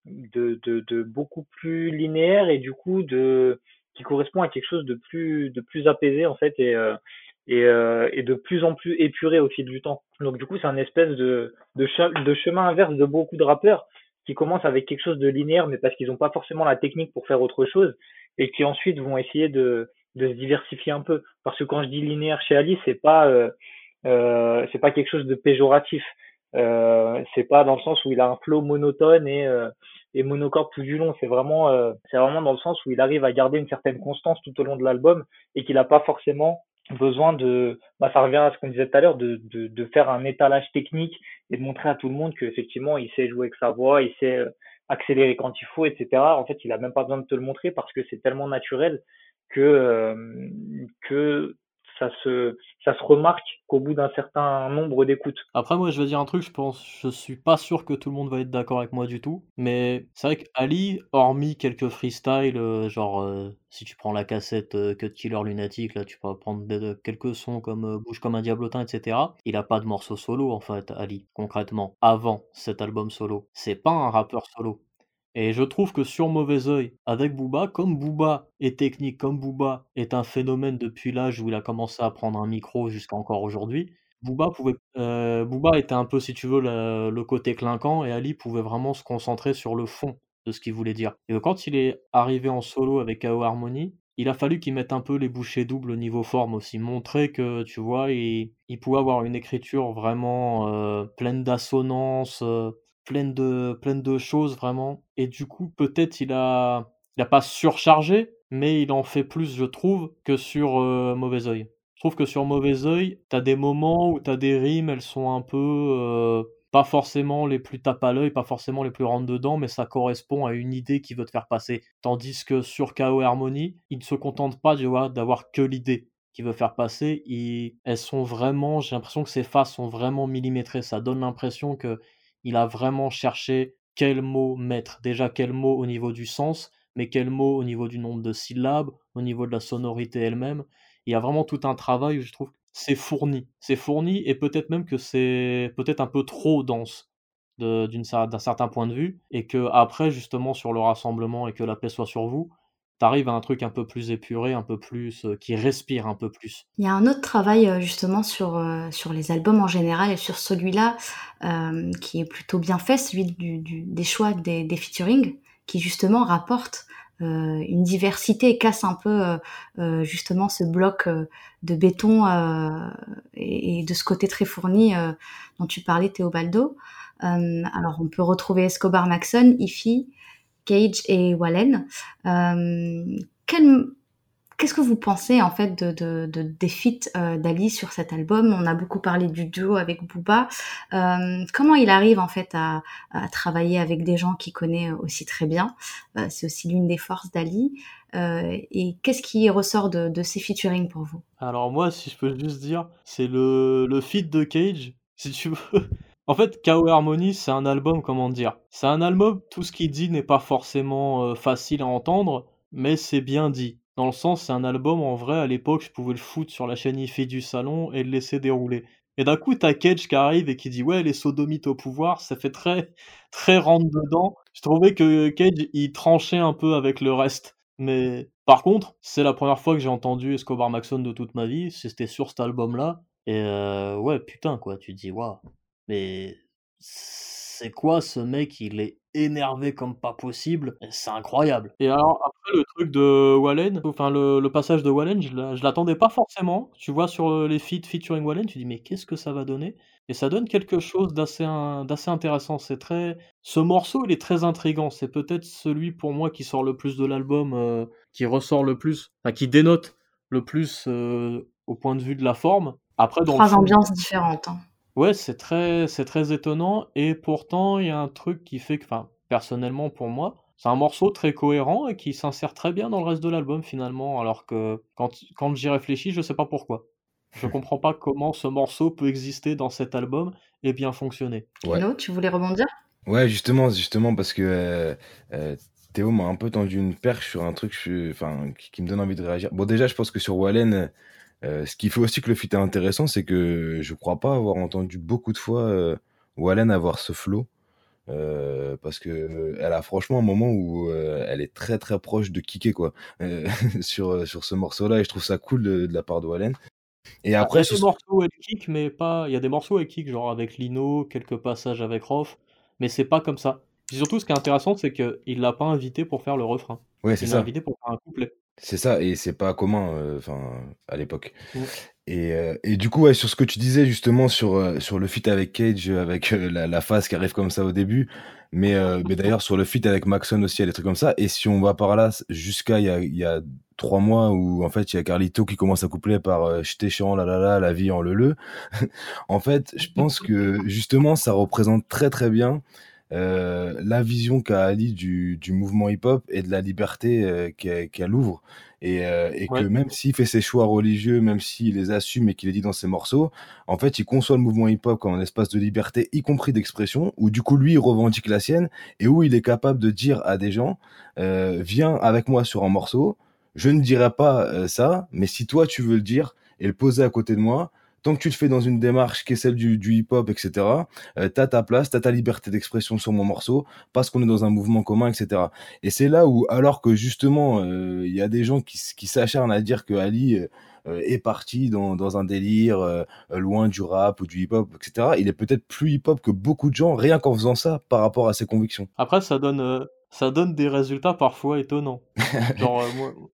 [SPEAKER 2] de, de, de beaucoup plus linéaire et du coup de qui correspond à quelque chose de plus de plus apaisé en fait et euh, et, euh, et de plus en plus épuré au fil du temps. Donc du coup, c'est un espèce de, de, de chemin inverse de beaucoup de rappeurs qui commencent avec quelque chose de linéaire, mais parce qu'ils n'ont pas forcément la technique pour faire autre chose, et qui ensuite vont essayer de, de se diversifier un peu. Parce que quand je dis linéaire chez Ali, c'est pas euh, euh, c'est pas quelque chose de péjoratif. Euh, c'est pas dans le sens où il a un flow monotone et euh, et monocorde tout du long. C'est vraiment euh, c'est vraiment dans le sens où il arrive à garder une certaine constance tout au long de l'album et qu'il n'a pas forcément besoin de, bah, ça revient à ce qu'on disait tout à l'heure, de, de, de faire un étalage technique et de montrer à tout le monde qu'effectivement, il sait jouer avec sa voix, il sait euh, accélérer quand il faut, etc. En fait, il a même pas besoin de te le montrer parce que c'est tellement naturel que, euh, que ça se, ça se remarque qu'au bout d'un certain nombre d'écoutes.
[SPEAKER 3] Après, moi, je vais dire un truc, je pense, je suis pas sûr que tout le monde va être d'accord avec moi du tout, mais c'est vrai qu'Ali, hormis quelques freestyles, euh, genre, euh, si tu prends la cassette euh, Cut Killer Lunatic, là, tu peux prendre quelques sons comme Bouge comme un diablotin, etc. Il a pas de morceau solo, en fait, Ali, concrètement, avant cet album solo. C'est pas un rappeur solo. Et je trouve que sur Mauvais Oeil, avec Booba, comme Booba est technique, comme Booba est un phénomène depuis l'âge où il a commencé à prendre un micro jusqu'à encore aujourd'hui, Booba pouvait, euh, était un peu, si tu veux, le, côté clinquant et Ali pouvait vraiment se concentrer sur le fond de ce qu'il voulait dire. Et quand il est arrivé en solo avec KO Harmony, il a fallu qu'il mette un peu les bouchées doubles au niveau forme aussi, montrer que, tu vois, il, pouvait avoir une écriture vraiment euh, pleine d'assonance, euh, pleine de, de choses vraiment. Et du coup, peut-être il a, il a pas surchargé, mais il en fait plus, je trouve, que sur euh, Mauvais Oeil. Je trouve que sur Mauvais Oeil, t'as des moments où t'as des rimes, elles sont un peu euh, pas forcément les plus tape à l'œil, pas forcément les plus rentre dedans, mais ça correspond à une idée qui veut te faire passer. Tandis que sur KO Harmony, il ne se contente pas, d'avoir que l'idée qui veut faire passer. elles sont vraiment, j'ai l'impression que ces faces sont vraiment millimétrées. Ça donne l'impression que il a vraiment cherché quel mot mettre. Déjà, quel mot au niveau du sens, mais quel mot au niveau du nombre de syllabes, au niveau de la sonorité elle-même. Il y a vraiment tout un travail où je trouve c'est fourni. C'est fourni et peut-être même que c'est peut-être un peu trop dense d'un certain point de vue et que après justement sur le rassemblement et que la paix soit sur vous, t'arrives à un truc un peu plus épuré, un peu plus euh, qui respire un peu plus.
[SPEAKER 1] Il y a un autre travail euh, justement sur euh, sur les albums en général et sur celui-là qui est plutôt bien fait, celui des choix des, des featuring, qui justement rapporte une diversité et casse un peu justement ce bloc de béton et, et, de ce côté très fourni dont tu parlais Théobaldo. alors on peut retrouver Escobar Maxon, Ifi, Cage et Wallen. Euh, qu'est-ce que vous pensez en fait de, des feats euh, d'Ali sur cet album? On a beaucoup parlé du duo avec Booba. Euh, comment il arrive en fait à, travailler avec des gens qu'il connaît aussi très bien? C'est aussi l'une des forces d'Ali. et qu'est-ce qui ressort de, de ces featuring pour vous?
[SPEAKER 3] Alors moi, si je peux juste dire, c'est le, le feat de Cage. Si tu veux, en fait, K.O. Harmony, c'est un album, comment dire? C'est un album, tout ce qu'il dit n'est pas forcément euh, facile à entendre, mais c'est bien dit. Dans le sens, c'est un album, en vrai, à l'époque, je pouvais le foutre sur la chaîne IFI du salon et le laisser dérouler. Et d'un coup, t'as Cage qui arrive et qui dit ouais, les sodomites au pouvoir, ça fait très, (laughs) très rentre dedans. Je trouvais que Cage, il tranchait un peu avec le reste. Mais par contre, c'est la première fois que j'ai entendu Escobar Maxon de toute ma vie, c'était sur cet album-là. Et euh, ouais, putain, quoi, tu dis waouh. Mais c'est quoi ce mec? Il est énervé comme pas possible, c'est incroyable. Et alors après le truc de Wallen, enfin le passage de Wallen, je l'attendais pas forcément. Tu vois sur, les feats featuring Wallen, tu dis: «Mais qu'est-ce que ça va donner?» et ça donne quelque chose d'assez d'assez intéressant. C'est très ce morceau, il est très intriguant. C'est peut-être celui pour moi qui sort le plus de l'album, qui ressort le plus, enfin qui dénote le plus, au point de vue de la forme.
[SPEAKER 1] Après dans Trois ambiances différentes, hein.
[SPEAKER 3] Ouais, c'est très c'est très étonnant et pourtant il y a un truc qui fait que enfin, personnellement pour moi, c'est un morceau très cohérent et qui s'insère très bien dans le reste de l'album finalement, alors que quand quand j'y réfléchis, je sais pas pourquoi. Je comprends pas comment ce morceau peut exister dans cet album et bien fonctionner.
[SPEAKER 1] Ouais. tu voulais rebondir?
[SPEAKER 4] Ouais, justement justement parce que, euh, euh, Théo m'a un peu tendu une perche sur un truc, enfin, qui me donne envie de réagir. Bon déjà, je pense que sur Wallen, euh, ce qui fait aussi que le feat est intéressant, c'est que je crois pas avoir entendu beaucoup de fois euh, Wallen avoir ce flow. Euh, parce que elle a franchement un moment où elle est très très proche de kicker quoi. (laughs) Sur sur ce morceau là et je trouve ça cool de, la part de Wallen.
[SPEAKER 3] Et après il y a des morceaux elle kick mais pas il y a des morceaux elle kick genre avec Lino quelques passages avec Rof mais c'est pas comme ça. Surtout ce qui est intéressant c'est qu'il l'a pas invité pour faire le refrain.
[SPEAKER 4] Ouais c'est
[SPEAKER 3] ça
[SPEAKER 4] l'a
[SPEAKER 3] invité pour faire un couplet
[SPEAKER 4] c'est ça, et c'est pas commun, euh, enfin, à l'époque. Et, euh, et du coup, ouais, sur ce que tu disais justement sur, euh, sur le feat avec Cage, avec la, la phase qui arrive comme ça au début, mais, mais d'ailleurs sur le feat avec Maxon aussi, il y a des trucs comme ça. Et si on va par là, jusqu'à il y a, y a trois mois où en fait il y a Carlito qui commence à coupler par euh, j'étais chiant la la la la vie en le le (laughs) en fait je (laughs) pense que justement ça représente très très bien euh, la vision qu'a Ali du, du mouvement hip-hop et de la liberté euh, qu'elle ouvre. Et, euh, et que même s'il fait ses choix religieux, même s'il les assume et qu'il les dit dans ses morceaux, en fait, il conçoit le mouvement hip-hop comme un espace de liberté, y compris d'expression, où du coup, lui, il revendique la sienne et où il est capable de dire à des gens, viens avec moi sur un morceau, je ne dirai pas ça, mais si toi, tu veux le dire et le poser à côté de moi, tant que tu le fais dans une démarche qui est celle du, du hip-hop, etc., euh, t'as ta place, t'as ta liberté d'expression sur mon morceau, parce qu'on est dans un mouvement commun, etc. Et c'est là où, alors que justement, euh, il y a des gens qui, qui s'acharnent à dire que Ali euh, est parti dans, dans un délire euh, loin du rap ou du hip-hop, etc., il est peut-être plus hip-hop que beaucoup de gens, rien qu'en faisant ça, par rapport à ses convictions.
[SPEAKER 3] Après, ça donne ça donne des résultats parfois étonnants. (laughs) Genre,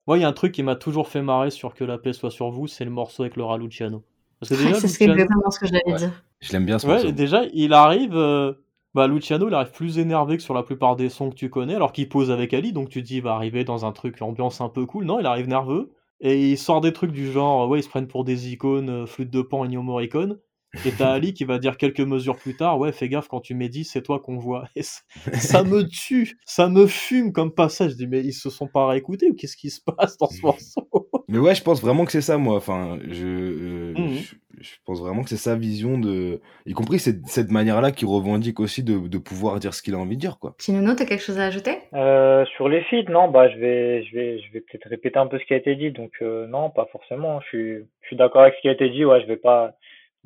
[SPEAKER 3] moi, il y a un truc qui m'a toujours fait marrer sur que la paix soit sur vous, c'est le morceau avec Laura Luciano.
[SPEAKER 1] Parce que déjà, c'est exactement ce que j'allais dire.
[SPEAKER 4] Je l'aime bien ce
[SPEAKER 3] Ouais, déjà, il arrive. Euh, bah, Luciano, il arrive plus énervé que sur la plupart des sons que tu connais, alors qu'il pose avec Ali, donc tu dis, il va arriver dans un truc, ambiance un peu cool. Non, il arrive nerveux. Et il sort des trucs du genre, ouais, ils se prennent pour des icônes, euh, flûte de pan et New Morricone. Et t'as Ali qui va dire quelques mesures plus tard, ouais, fais gaffe quand tu médites, c'est toi qu'on voit. Et (laughs) ça me tue, ça me fume comme passage. Je dis, mais ils se sont pas réécoutés ou qu'est-ce qui se passe dans ce morceau?
[SPEAKER 4] Mais ouais, je pense vraiment que c'est ça, moi. Enfin, je, euh, mmh je, pense vraiment que c'est sa vision de, y compris cette, cette manière-là qui revendique aussi de, de pouvoir dire ce qu'il a envie de dire, quoi.
[SPEAKER 1] Tinono, t'as quelque chose à ajouter?
[SPEAKER 2] Euh, Sur les feeds, non, bah, je vais, je vais, je vais peut-être répéter un peu ce qui a été dit. Donc, euh, non, pas forcément. Je suis, je suis d'accord avec ce qui a été dit. Ouais, je vais pas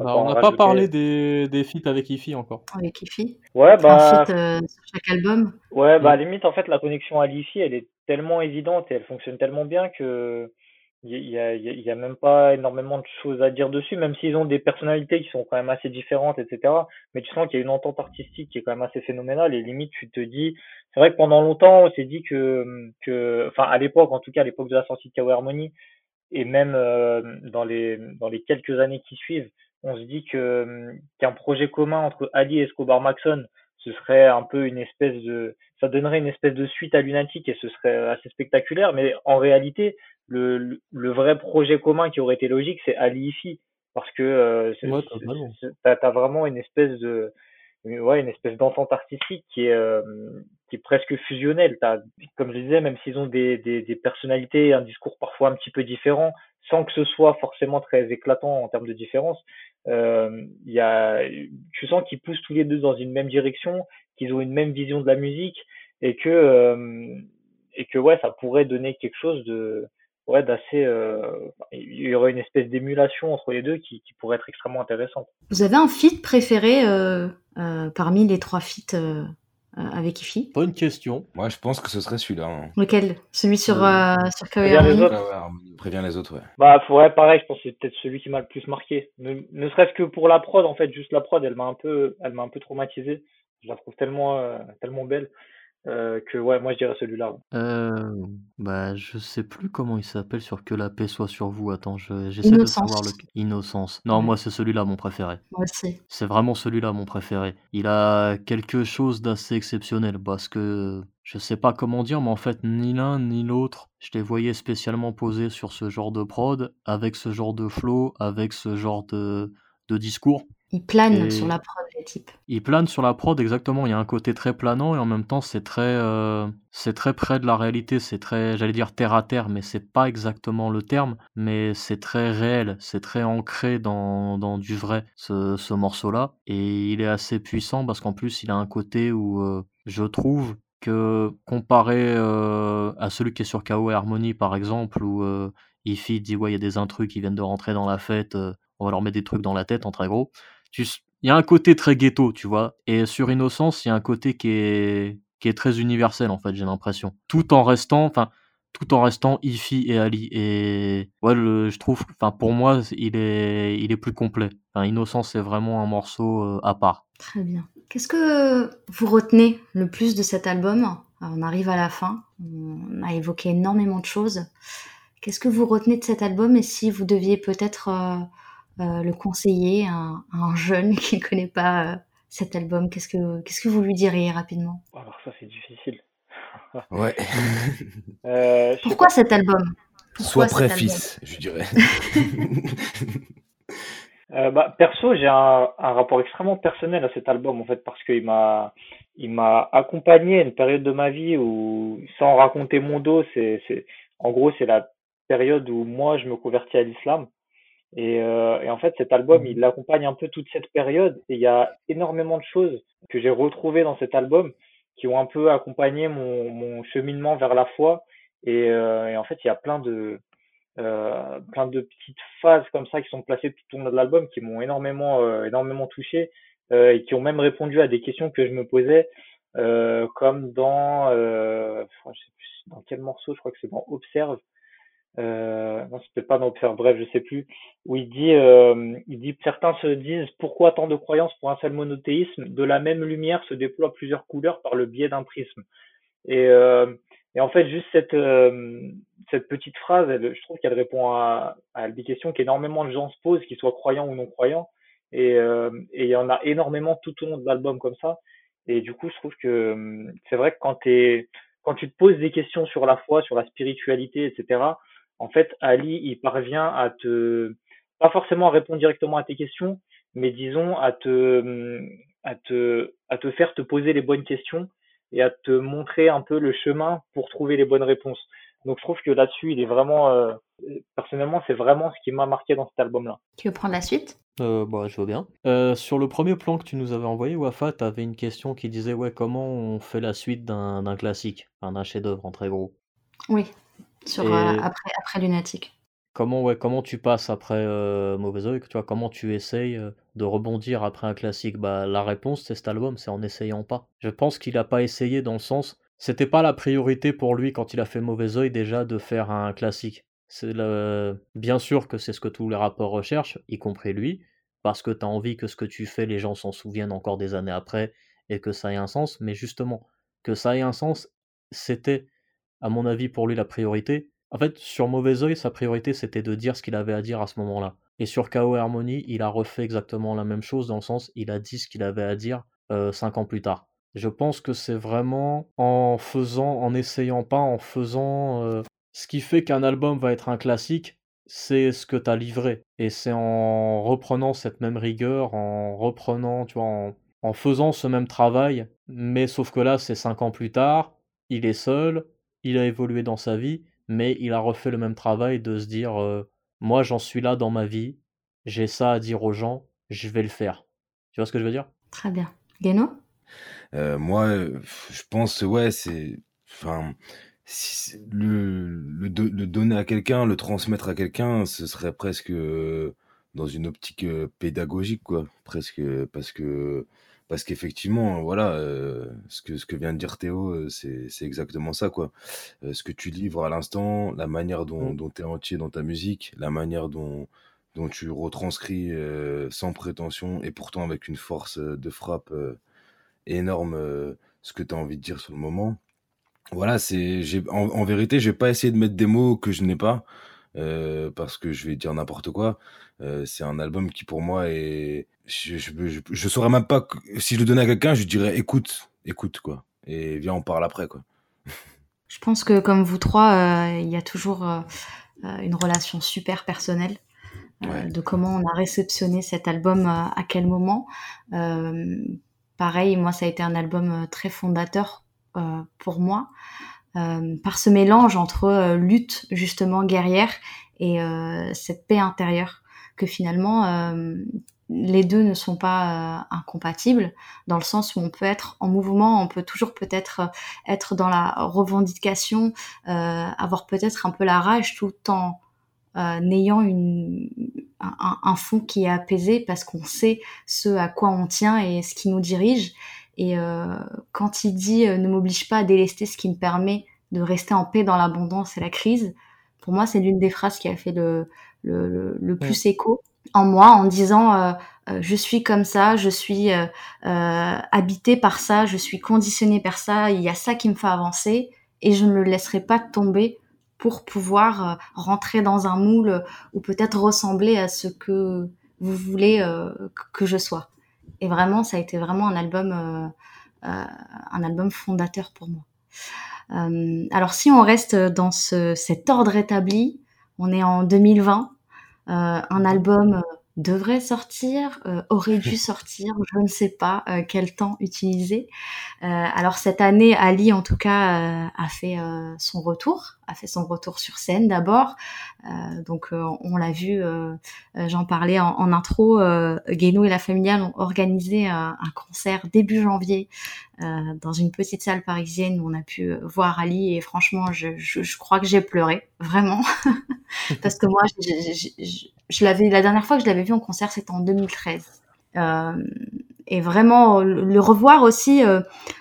[SPEAKER 3] bah, on n'a pas parlé des, des feats avec Ifi encore.
[SPEAKER 1] Avec Ifi
[SPEAKER 2] Ouais, bah.
[SPEAKER 1] Euh, sur chaque album.
[SPEAKER 2] Ouais, bah, à la limite, en fait, la connexion à l'Ifi, elle est tellement évidente et elle fonctionne tellement bien que. Il y a, y a, même pas énormément de choses à dire dessus, même s'ils ont des personnalités qui sont quand même assez différentes, etc. Mais tu sens qu'il y a une entente artistique qui est quand même assez phénoménale et limite tu te dis, c'est vrai que pendant longtemps on s'est dit que, que, enfin à l'époque, en tout cas à l'époque de la sortie de K.O. Harmony et même euh, dans les dans les quelques années qui suivent, on se dit que hum, qu'un projet commun entre Ali et Escobar Maxon, ce serait un peu une espèce de, ça donnerait une espèce de suite à Lunatic et ce serait assez spectaculaire. Mais en réalité, le, le vrai projet commun qui aurait été logique, c'est Ali Ifi, parce que euh, t'as as vraiment une espèce de, ouais, une espèce d'entente artistique qui est, euh, qui est presque fusionnelle. As, comme je disais, même s'ils ont des, des, des personnalités, un discours parfois un petit peu différent, sans que ce soit forcément très éclatant en termes de différence, euh, y a, tu sens qu'ils poussent tous les deux dans une même direction, qu'ils ont une même vision de la musique et que euh, et que ouais, ça pourrait donner quelque chose de ouais d'assez. Euh, il y aurait une espèce d'émulation entre les deux qui, qui pourrait être extrêmement intéressante.
[SPEAKER 1] Vous avez un feat préféré euh, euh, parmi les trois feats euh, avec Ifi?
[SPEAKER 3] Bonne question.
[SPEAKER 4] Moi, je pense que ce serait celui-là. Hein.
[SPEAKER 1] Lequel? Celui sur, euh, sur
[SPEAKER 2] Préviens les autres.
[SPEAKER 4] Préviens les autres, ouais.
[SPEAKER 2] Bah, ouais, pareil, je pense que c'est peut-être celui qui m'a le plus marqué. Ne, ne serait-ce que pour la prod, en fait, juste la prod, elle m'a un peu, elle m'a un peu traumatisé. Je la trouve tellement, euh, tellement belle. Euh, que ouais, moi je dirais celui-là.
[SPEAKER 3] Euh, bah, je sais plus comment il s'appelle sur Que la paix soit sur vous. Attends, j'essaie de savoir le. Innocence. Non, moi c'est celui-là mon préféré.
[SPEAKER 1] Moi aussi.
[SPEAKER 3] C'est vraiment celui-là mon préféré. Il a quelque chose d'assez exceptionnel parce que je sais pas comment dire, mais en fait, ni l'un ni l'autre, je les voyais spécialement posés sur ce genre de prod, avec ce genre de flow, avec ce genre de, de discours.
[SPEAKER 1] Il plane sur la prod, les types.
[SPEAKER 3] Il plane sur la prod, exactement. Il y a un côté très planant et en même temps, c'est très, euh, c'est très près de la réalité. C'est très, j'allais dire terre à terre, mais c'est pas exactement le terme. Mais c'est très réel. C'est très ancré dans, dans du vrai, ce, ce morceau-là. Et il est assez puissant parce qu'en plus, il a un côté où euh, je trouve que comparé euh, à celui qui est sur KO et Harmony, par exemple, où Ify dit ouais, il y a des intrus qui viennent de rentrer dans la fête, on va leur mettre des trucs dans la tête en très gros il y a un côté très ghetto, tu vois. Et sur Innocence, il y a un côté qui est, qui est très universel, en fait, j'ai l'impression. Tout en restant, enfin, tout en restant Ifi et Ali. Et ouais, je trouve, enfin, pour moi, il est, il est plus complet. Innocence, c'est vraiment un morceau euh, à part.
[SPEAKER 1] Très bien. Qu'est-ce que vous retenez le plus de cet album? On arrive à la fin. On a évoqué énormément de choses. Qu'est-ce que vous retenez de cet album? Et si vous deviez peut-être euh, le conseiller à un, (laughs) jeune qui ne connaît pas euh, cet album Qu'est-ce que qu'est-ce que vous lui diriez rapidement?
[SPEAKER 2] Alors ça c'est difficile. (laughs)
[SPEAKER 4] ouais.
[SPEAKER 1] euh, Pourquoi cet album?
[SPEAKER 4] Sois prêt, fils, je dirais. (laughs)
[SPEAKER 2] Euh, bah, perso, j'ai un, un rapport extrêmement personnel à cet album en fait parce qu'il m'a il m'a accompagné à une période de ma vie où sans raconter mon dos, c'est c'est en gros c'est la période où moi je me convertis à l'islam et, euh, et en fait cet album il accompagne un peu toute cette période. Et il y a énormément de choses que j'ai retrouvées dans cet album qui ont un peu accompagné mon mon cheminement vers la foi. Et, euh, et en fait il y a plein de euh, plein de petites phases comme ça qui sont placées tout au long de l'album qui m'ont énormément euh, énormément touché euh, et qui ont même répondu à des questions que je me posais euh, comme dans euh, je sais plus dans quel morceau je crois que c'est dans Observe euh, non peut-être pas dans Observe bref je sais plus où il dit euh, il dit certains se disent pourquoi tant de croyances pour un seul monothéisme? De la même lumière se déploient plusieurs couleurs par le biais d'un prisme et euh, et en fait, juste cette, euh, cette petite phrase, je trouve qu'elle répond à, à des questions qu'énormément de gens se posent, qu'ils soient croyants ou non croyants. Et, euh, et il y en a énormément tout au long de l'album comme ça. Et du coup, je trouve que euh, c'est vrai que quand, t'es, quand tu te poses des questions sur la foi, sur la spiritualité, etc., en fait, Ali, il parvient à te, pas forcément à répondre directement à tes questions, mais disons à te, à te, à te faire te poser les bonnes questions et à te montrer un peu le chemin pour trouver les bonnes réponses. Donc je trouve que là-dessus, il est vraiment, euh, personnellement, c'est vraiment ce qui m'a marqué dans cet album-là.
[SPEAKER 1] Tu veux prendre la suite?
[SPEAKER 3] Euh, bah, je veux bien. Euh, sur le premier plan que tu nous avais envoyé, Wafa, tu avais une question qui disait ouais, comment on fait la suite d'un classique, d'un chef-d'œuvre en très gros?
[SPEAKER 1] Oui, sur, euh, après, après Lunatic.
[SPEAKER 3] Comment, ouais, comment tu passes après euh, Mauvais Oeil, tu vois, comment tu essayes euh, de rebondir après un classique? Bah, la réponse, c'est cet album, c'est en essayant pas. Je pense qu'il a pas essayé dans le sens, c'était pas la priorité pour lui quand il a fait Mauvais Oeil déjà de faire un classique. C'est le... Bien sûr que c'est ce que tous les rappeurs recherchent, y compris lui, parce que tu as envie que ce que tu fais, les gens s'en souviennent encore des années après et que ça ait un sens, mais justement, que ça ait un sens, c'était, à mon avis, pour lui la priorité. En fait, sur Mauvais Oeil, sa priorité, c'était de dire ce qu'il avait à dire à ce moment-là. Et sur KO Harmony, il a refait exactement la même chose, dans le sens, il a dit ce qu'il avait à dire euh, cinq ans plus tard. Je pense que c'est vraiment en faisant, en essayant pas, en faisant... euh, ce qui fait qu'un album va être un classique, c'est ce que tu as livré. Et c'est en reprenant cette même rigueur, en reprenant, tu vois, en faisant ce même travail, mais sauf que là, c'est cinq ans plus tard, il est seul, il a évolué dans sa vie, mais il a refait le même travail de se dire euh, moi j'en suis là dans ma vie, j'ai ça à dire aux gens, je vais le faire. Tu vois ce que je veux dire?
[SPEAKER 1] Très bien. Guéno
[SPEAKER 4] Euh, moi, euh, je pense, ouais, c'est, enfin, si c'est- le, le, do- le donner à quelqu'un, le transmettre à quelqu'un, ce serait presque dans une optique pédagogique, quoi, presque, parce que, parce qu'effectivement, voilà, euh, ce que ce que vient de dire Théo, euh, c'est exactement ça, quoi. Euh, ce que tu livres à l'instant, la manière dont
[SPEAKER 3] Mm.
[SPEAKER 4] dont tu es entier dans ta musique, la manière dont dont tu retranscris euh, sans prétention et pourtant avec une force euh, de frappe. euh, énorme euh, ce que tu as envie de dire sur le moment. Voilà, c'est j'ai en, en vérité, je vais pas essayer de mettre des mots que je n'ai pas euh, parce que je vais dire n'importe quoi. Euh, c'est un album qui pour moi est je, je, je, je saurais même pas que- si je le donnais à quelqu'un, je dirais écoute, écoute quoi et viens on parle après quoi.
[SPEAKER 1] Je pense que comme vous trois, euh, il y a toujours euh, euh, une relation super personnelle euh,
[SPEAKER 4] Ouais.
[SPEAKER 1] de comment on a réceptionné cet album, à quel moment. Pareil, moi, ça a été un album très fondateur pour moi, par ce mélange entre lutte justement guerrière et cette paix intérieure, que finalement les deux ne sont pas euh, incompatibles, dans le sens où on peut être en mouvement, on peut toujours peut-être euh, être dans la revendication, euh, avoir peut-être un peu la rage tout en euh, n'ayant une, un, fond qui est apaisé parce qu'on sait ce à quoi on tient et ce qui nous dirige. Et euh, quand il dit euh, ne m'oblige pas à délester ce qui me permet de rester en paix dans l'abondance et la crise, pour moi c'est l'une des phrases qui a fait le, le, le, le plus écho en moi en disant euh, euh, je suis comme ça, je suis euh, habité par ça, je suis conditionné par ça, il y a ça qui me fait avancer et je ne le laisserai pas tomber pour pouvoir rentrer dans un moule ou peut-être ressembler à ce que vous voulez que je sois. Et vraiment, ça a été vraiment un album, un album fondateur pour moi. Alors si on reste dans ce, cet ordre établi, On est en 2020. Un album devrait sortir, euh, aurait dû (laughs) sortir, je ne sais pas euh, quel temps utiliser. Euh, alors cette année, Ali en tout cas a fait son retour, a fait son retour sur scène d'abord. donc on l'a vu, j'en parlais en, intro, Guéno et la Familiale ont organisé un concert début janvier dans une petite salle parisienne où on a pu voir Ali et franchement je, crois que j'ai pleuré vraiment (laughs) parce que moi je, l'avais la dernière fois que je l'avais vu en concert, c'était en 2013. Euh, et vraiment le revoir aussi euh,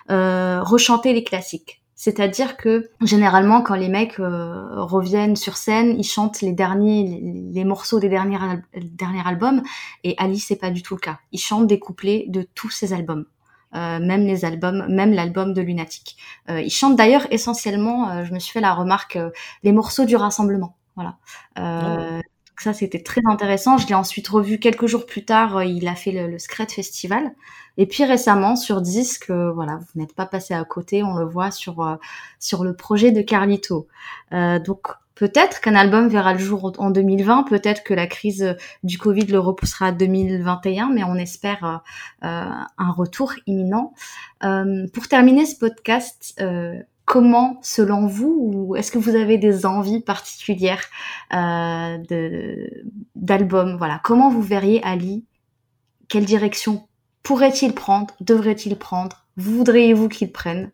[SPEAKER 1] euh, rechanter les classiques. C'est-à-dire que généralement quand les mecs reviennent sur scène, ils chantent les derniers les, morceaux des derniers albums et Ali c'est pas du tout le cas. Il chante des couplets de tous ses albums. même les albums, même l'album de Lunatic. Euh, il chante d'ailleurs essentiellement, je me suis fait la remarque, les morceaux du rassemblement. Voilà. Euh, ah ça, c'était très intéressant. Je l'ai ensuite revu quelques jours plus tard. Euh, il a fait le, le Scred Festival. Et puis récemment, sur disque, euh, voilà, vous n'êtes pas passé à côté. On le voit sur euh, sur le projet de Carlito. donc peut-être qu'un album verra le jour en 2020. Peut-être que la crise du Covid le repoussera à 2021, mais on espère un retour imminent. pour terminer ce podcast, comment, selon vous, ou est-ce que vous avez des envies particulières euh, d'albums Voilà, comment vous verriez Ali? Quelle direction pourrait-il prendre Devrait-il prendre? Voudriez-vous qu'il prenne?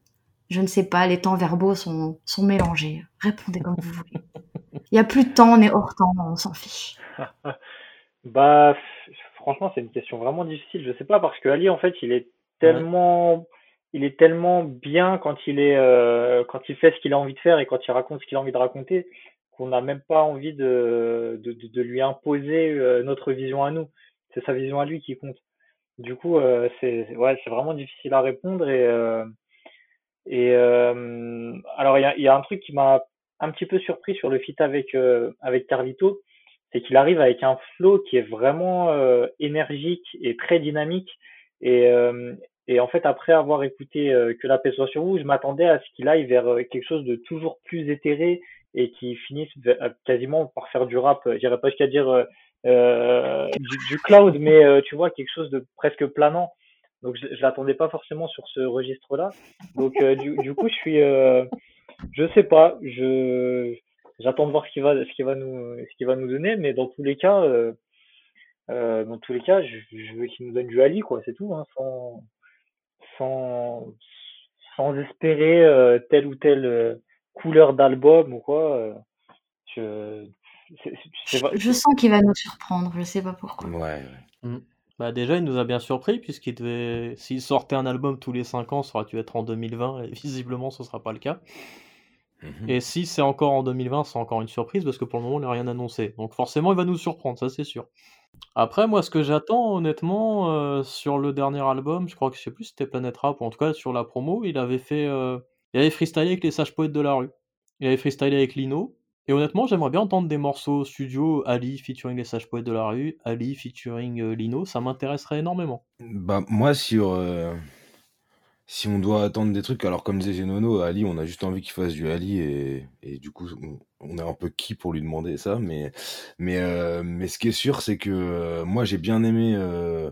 [SPEAKER 1] Je ne sais pas, les temps verbaux sont, mélangés. Répondez comme vous voulez. Il n'y a plus de temps, on est hors temps, on s'en fiche. (laughs)
[SPEAKER 2] bah, franchement, c'est une question vraiment difficile. Je sais pas, parce que Ali, en fait, il est tellement il est tellement bien quand il est euh, quand il fait ce qu'il a envie de faire et quand il raconte ce qu'il a envie de raconter qu'on n'a même pas envie de, de, de, lui imposer euh, notre vision à nous. C'est sa vision à lui qui compte. Du coup, euh, c'est ouais, c'est vraiment difficile à répondre et et alors il y a, y a un truc qui m'a un petit peu surpris sur le feat avec avec Carlito, c'est qu'il arrive avec un flow qui est vraiment énergique et très dynamique et, et en fait, après avoir écouté euh, Que la paix soit sur vous, je m'attendais à ce qu'il aille vers euh, quelque chose de toujours plus éthéré et qui finisse euh, quasiment par faire du rap. J'irais pas jusqu'à dire euh, du, du, cloud, mais tu vois, quelque chose de presque planant. Donc, je, je l'attendais pas forcément sur ce registre-là. Donc, du, du, coup, je suis, je sais pas, je j'attends de voir ce qu'il va, ce qu'il va nous, ce qu'il va nous donner, mais dans tous les cas. Dans tous les cas, je, je veux qu'il nous donne du Ali, quoi, c'est tout, hein, sans, sans, sans espérer euh, telle ou telle euh, couleur d'album ou quoi. Euh, je,
[SPEAKER 1] je sens qu'il va nous surprendre, je sais pas pourquoi.
[SPEAKER 4] Ouais,
[SPEAKER 3] mmh. Bah déjà, il nous a bien surpris, puisqu'il devait. S'il sortait un album tous les 5 ans, ça aurait dû être en 2020, et visiblement, ce sera pas le cas. Mmh et si c'est encore en 2020, c'est encore une surprise, parce que pour le moment, il n'a rien annoncé. Donc forcément, il va nous surprendre, ça c'est sûr. Après, moi, ce que j'attends, honnêtement, euh, sur le dernier album, je crois que je sais plus c'était Planet Rap ou en tout cas sur la promo, il avait fait, euh, il avait freestylé avec les sages poètes de la rue. Il avait freestylé avec Lino. Et honnêtement, j'aimerais bien entendre des morceaux studio, Ali featuring les sages poètes de la rue, Ali featuring euh, Lino, ça m'intéresserait énormément.
[SPEAKER 4] Bah, moi, sur, si on doit attendre des trucs, alors comme disait Nono, Ali, on a juste envie qu'il fasse du Ali et, et du coup, on, est un peu qui pour lui demander ça. Mais, mais, euh, mais ce qui est sûr, c'est que euh, moi, j'ai bien aimé euh,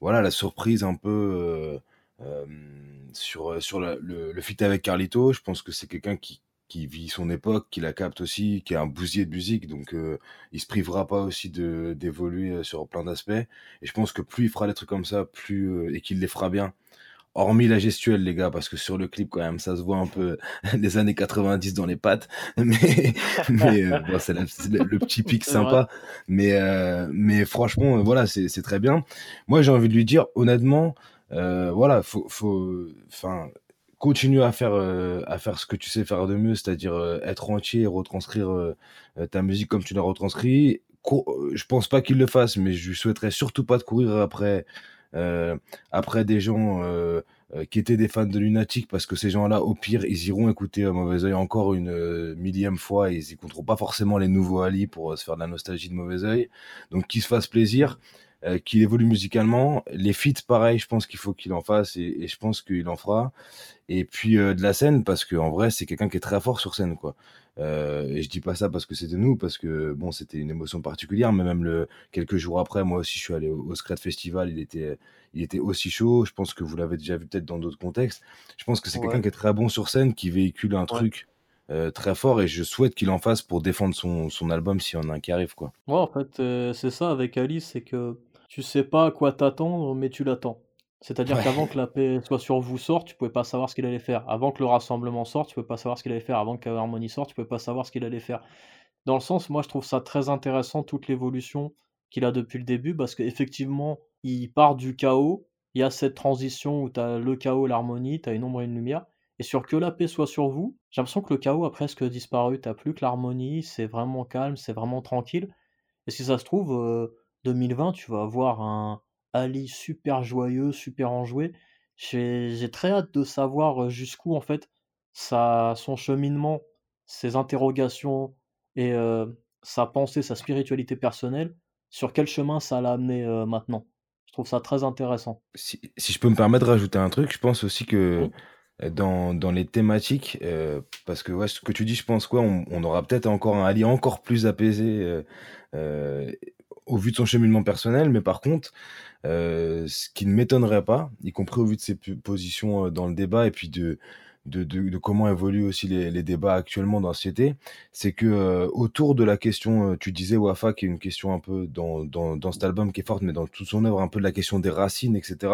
[SPEAKER 4] voilà, la surprise un peu sur, sur le, le feat avec Carlito. Je pense que c'est quelqu'un qui, qui vit son époque, qui la capte aussi, qui est un bousier de musique, donc il se privera pas aussi de d'évoluer sur plein d'aspects. Et je pense que plus il fera des trucs comme ça, plus et qu'il les fera bien, hormis la gestuelle, les gars, parce que sur le clip, quand même, ça se voit un peu (laughs) des années 90 dans les pattes. (laughs) Mais, mais euh, bon, c'est le, petit pic sympa. Mais, euh, mais franchement, voilà, c'est très bien. Moi, j'ai envie de lui dire, honnêtement, euh, voilà, faut, faut, enfin, continue à faire, à faire ce que tu sais faire de mieux, c'est-à-dire être entier et retranscrire ta musique comme tu l'as retranscrit. je pense pas qu'il le fasse, mais je lui souhaiterais surtout pas de courir après euh, après des gens euh, euh, qui étaient des fans de Lunatic, parce que ces gens-là, au pire, ils iront écouter Mauvais Oeil encore une millième fois, et ils écouteront pas forcément les nouveaux Ali pour se faire de la nostalgie de Mauvais Oeil. Donc qu'ils se fassent plaisir. euh, qu'il évolue musicalement. Les feats, pareil, je pense qu'il faut qu'il en fasse et, je pense qu'il en fera. Et puis euh, de la scène, parce qu'en vrai, c'est quelqu'un qui est très fort sur scène, quoi. Euh, et je dis pas ça parce que c'était nous, parce que bon, c'était une émotion particulière, mais même le quelques jours après, moi aussi, je suis allé au, Scred Festival, il était, il était aussi chaud. Je pense que vous l'avez déjà vu peut-être dans d'autres contextes. Je pense que c'est quelqu'un qui est très bon sur scène, qui véhicule un truc euh, très fort, et je souhaite qu'il en fasse pour défendre son, son album s'il y en a un qui arrive, quoi.
[SPEAKER 3] Ouais, en fait, c'est ça avec Alice, c'est que tu sais pas à quoi t'attendre, mais tu l'attends. C'est-à-dire qu'avant que la paix soit sur vous sorte, tu pouvais pas savoir ce qu'il allait faire. Avant que le rassemblement sorte, tu pouvais pas savoir ce qu'il allait faire. Avant que Harmony sorte, tu pouvais pas savoir ce qu'il allait faire. Dans le sens, moi je trouve ça très intéressant toute l'évolution qu'il a depuis le début, parce qu'effectivement, il part du chaos, il y a cette transition où tu as le chaos, l'harmonie, tu as une ombre et une lumière, et sur que la paix soit sur vous, j'ai l'impression que le chaos a presque disparu, t'as plus que l'harmonie, c'est vraiment calme, c'est vraiment tranquille, et si ça se trouve, 2020, euh, tu vas avoir un, Ali super joyeux, super enjoué. J'ai très hâte de savoir jusqu'où en fait sa, son cheminement, ses interrogations et sa pensée, sa spiritualité personnelle, sur quel chemin ça l'a amené maintenant. Je trouve ça très intéressant.
[SPEAKER 4] Si, je peux me permettre de rajouter un truc, je pense aussi que dans, dans, les thématiques, parce que ouais, ce que tu dis, je pense quoi, on, aura peut-être encore un Ali encore plus apaisé au vu de son cheminement personnel, mais par contre, euh, ce qui ne m'étonnerait pas, y compris au vu de ses positions euh, dans le débat et puis de, de, de, comment évoluent aussi les, les, débats actuellement dans la société, c'est que euh, autour de la question, tu disais Wafa, qui est une question un peu dans, dans, dans, cet album qui est forte, mais dans toute son œuvre, un peu de la question des racines, etc.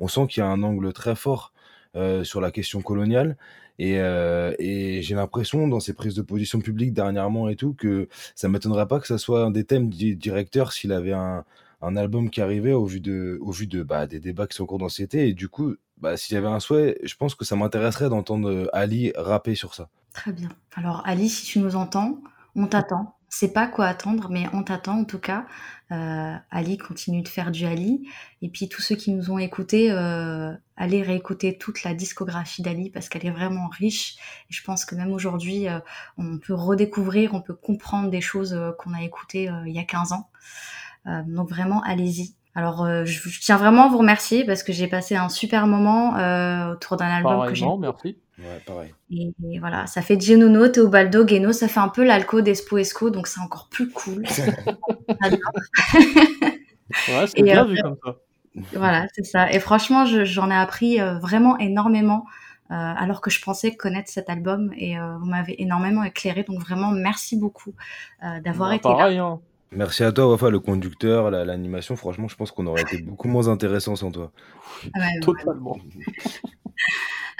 [SPEAKER 4] On sent qu'il y a un angle très fort euh, sur la question coloniale. Et, euh, et j'ai l'impression, dans ses prises de position publiques dernièrement et tout, que ça m'étonnerait pas que ça soit un des thèmes du directeur s'il avait un, un album qui arrivait au vu de, au vu de bah, des débats qui sont en cours dans. Et du coup, bah, s'il y avait un souhait, je pense que ça m'intéresserait d'entendre euh, Ali rapper sur ça.
[SPEAKER 1] Très bien. Alors Ali, si tu nous entends, on t'attend. C'est pas quoi attendre, mais on t'attend en tout cas. Euh, Ali continue de faire du Ali. Et puis tous ceux qui nous ont écoutés, euh, allez réécouter toute la discographie d'Ali parce qu'elle est vraiment riche. Et je pense que même aujourd'hui, euh, on peut redécouvrir, on peut comprendre des choses euh, qu'on a écoutées il y a 15 ans. Euh, donc vraiment, allez-y. Alors, euh, je, tiens vraiment à vous remercier parce que j'ai passé un super moment euh, autour d'un album que j'ai.
[SPEAKER 3] merci.
[SPEAKER 4] Ouais, pareil.
[SPEAKER 1] Et, voilà, ça fait Genono, Théobaldo, Geno, ça fait un peu l'alco d'Espo Esco, donc c'est encore plus cool. (laughs)
[SPEAKER 3] ouais, c'est bien vu comme ça.
[SPEAKER 1] Voilà, c'est ça. Et franchement, j'en ai appris vraiment énormément. alors que je pensais connaître cet album et vous m'avez énormément éclairé. Donc vraiment, merci beaucoup d'avoir bah, été
[SPEAKER 3] pareil,
[SPEAKER 1] là.
[SPEAKER 3] Hein.
[SPEAKER 4] Merci à toi, Wafa, le conducteur, l'animation. Franchement, je pense qu'on aurait été beaucoup moins intéressant sans toi.
[SPEAKER 3] Totalement. (laughs)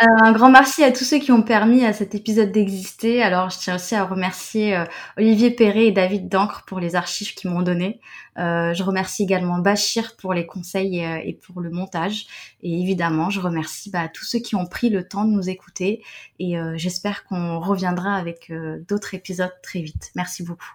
[SPEAKER 1] Euh, un grand merci à tous ceux qui ont permis à cet épisode d'exister. Alors, je tiens aussi à remercier euh, Olivier Perret et David Dancre pour les archives qu'ils m'ont données. Euh, je remercie également Bachir pour les conseils et, pour le montage. Et évidemment, je remercie bah, tous ceux qui ont pris le temps de nous écouter. Et j'espère qu'on reviendra avec d'autres épisodes très vite. Merci beaucoup.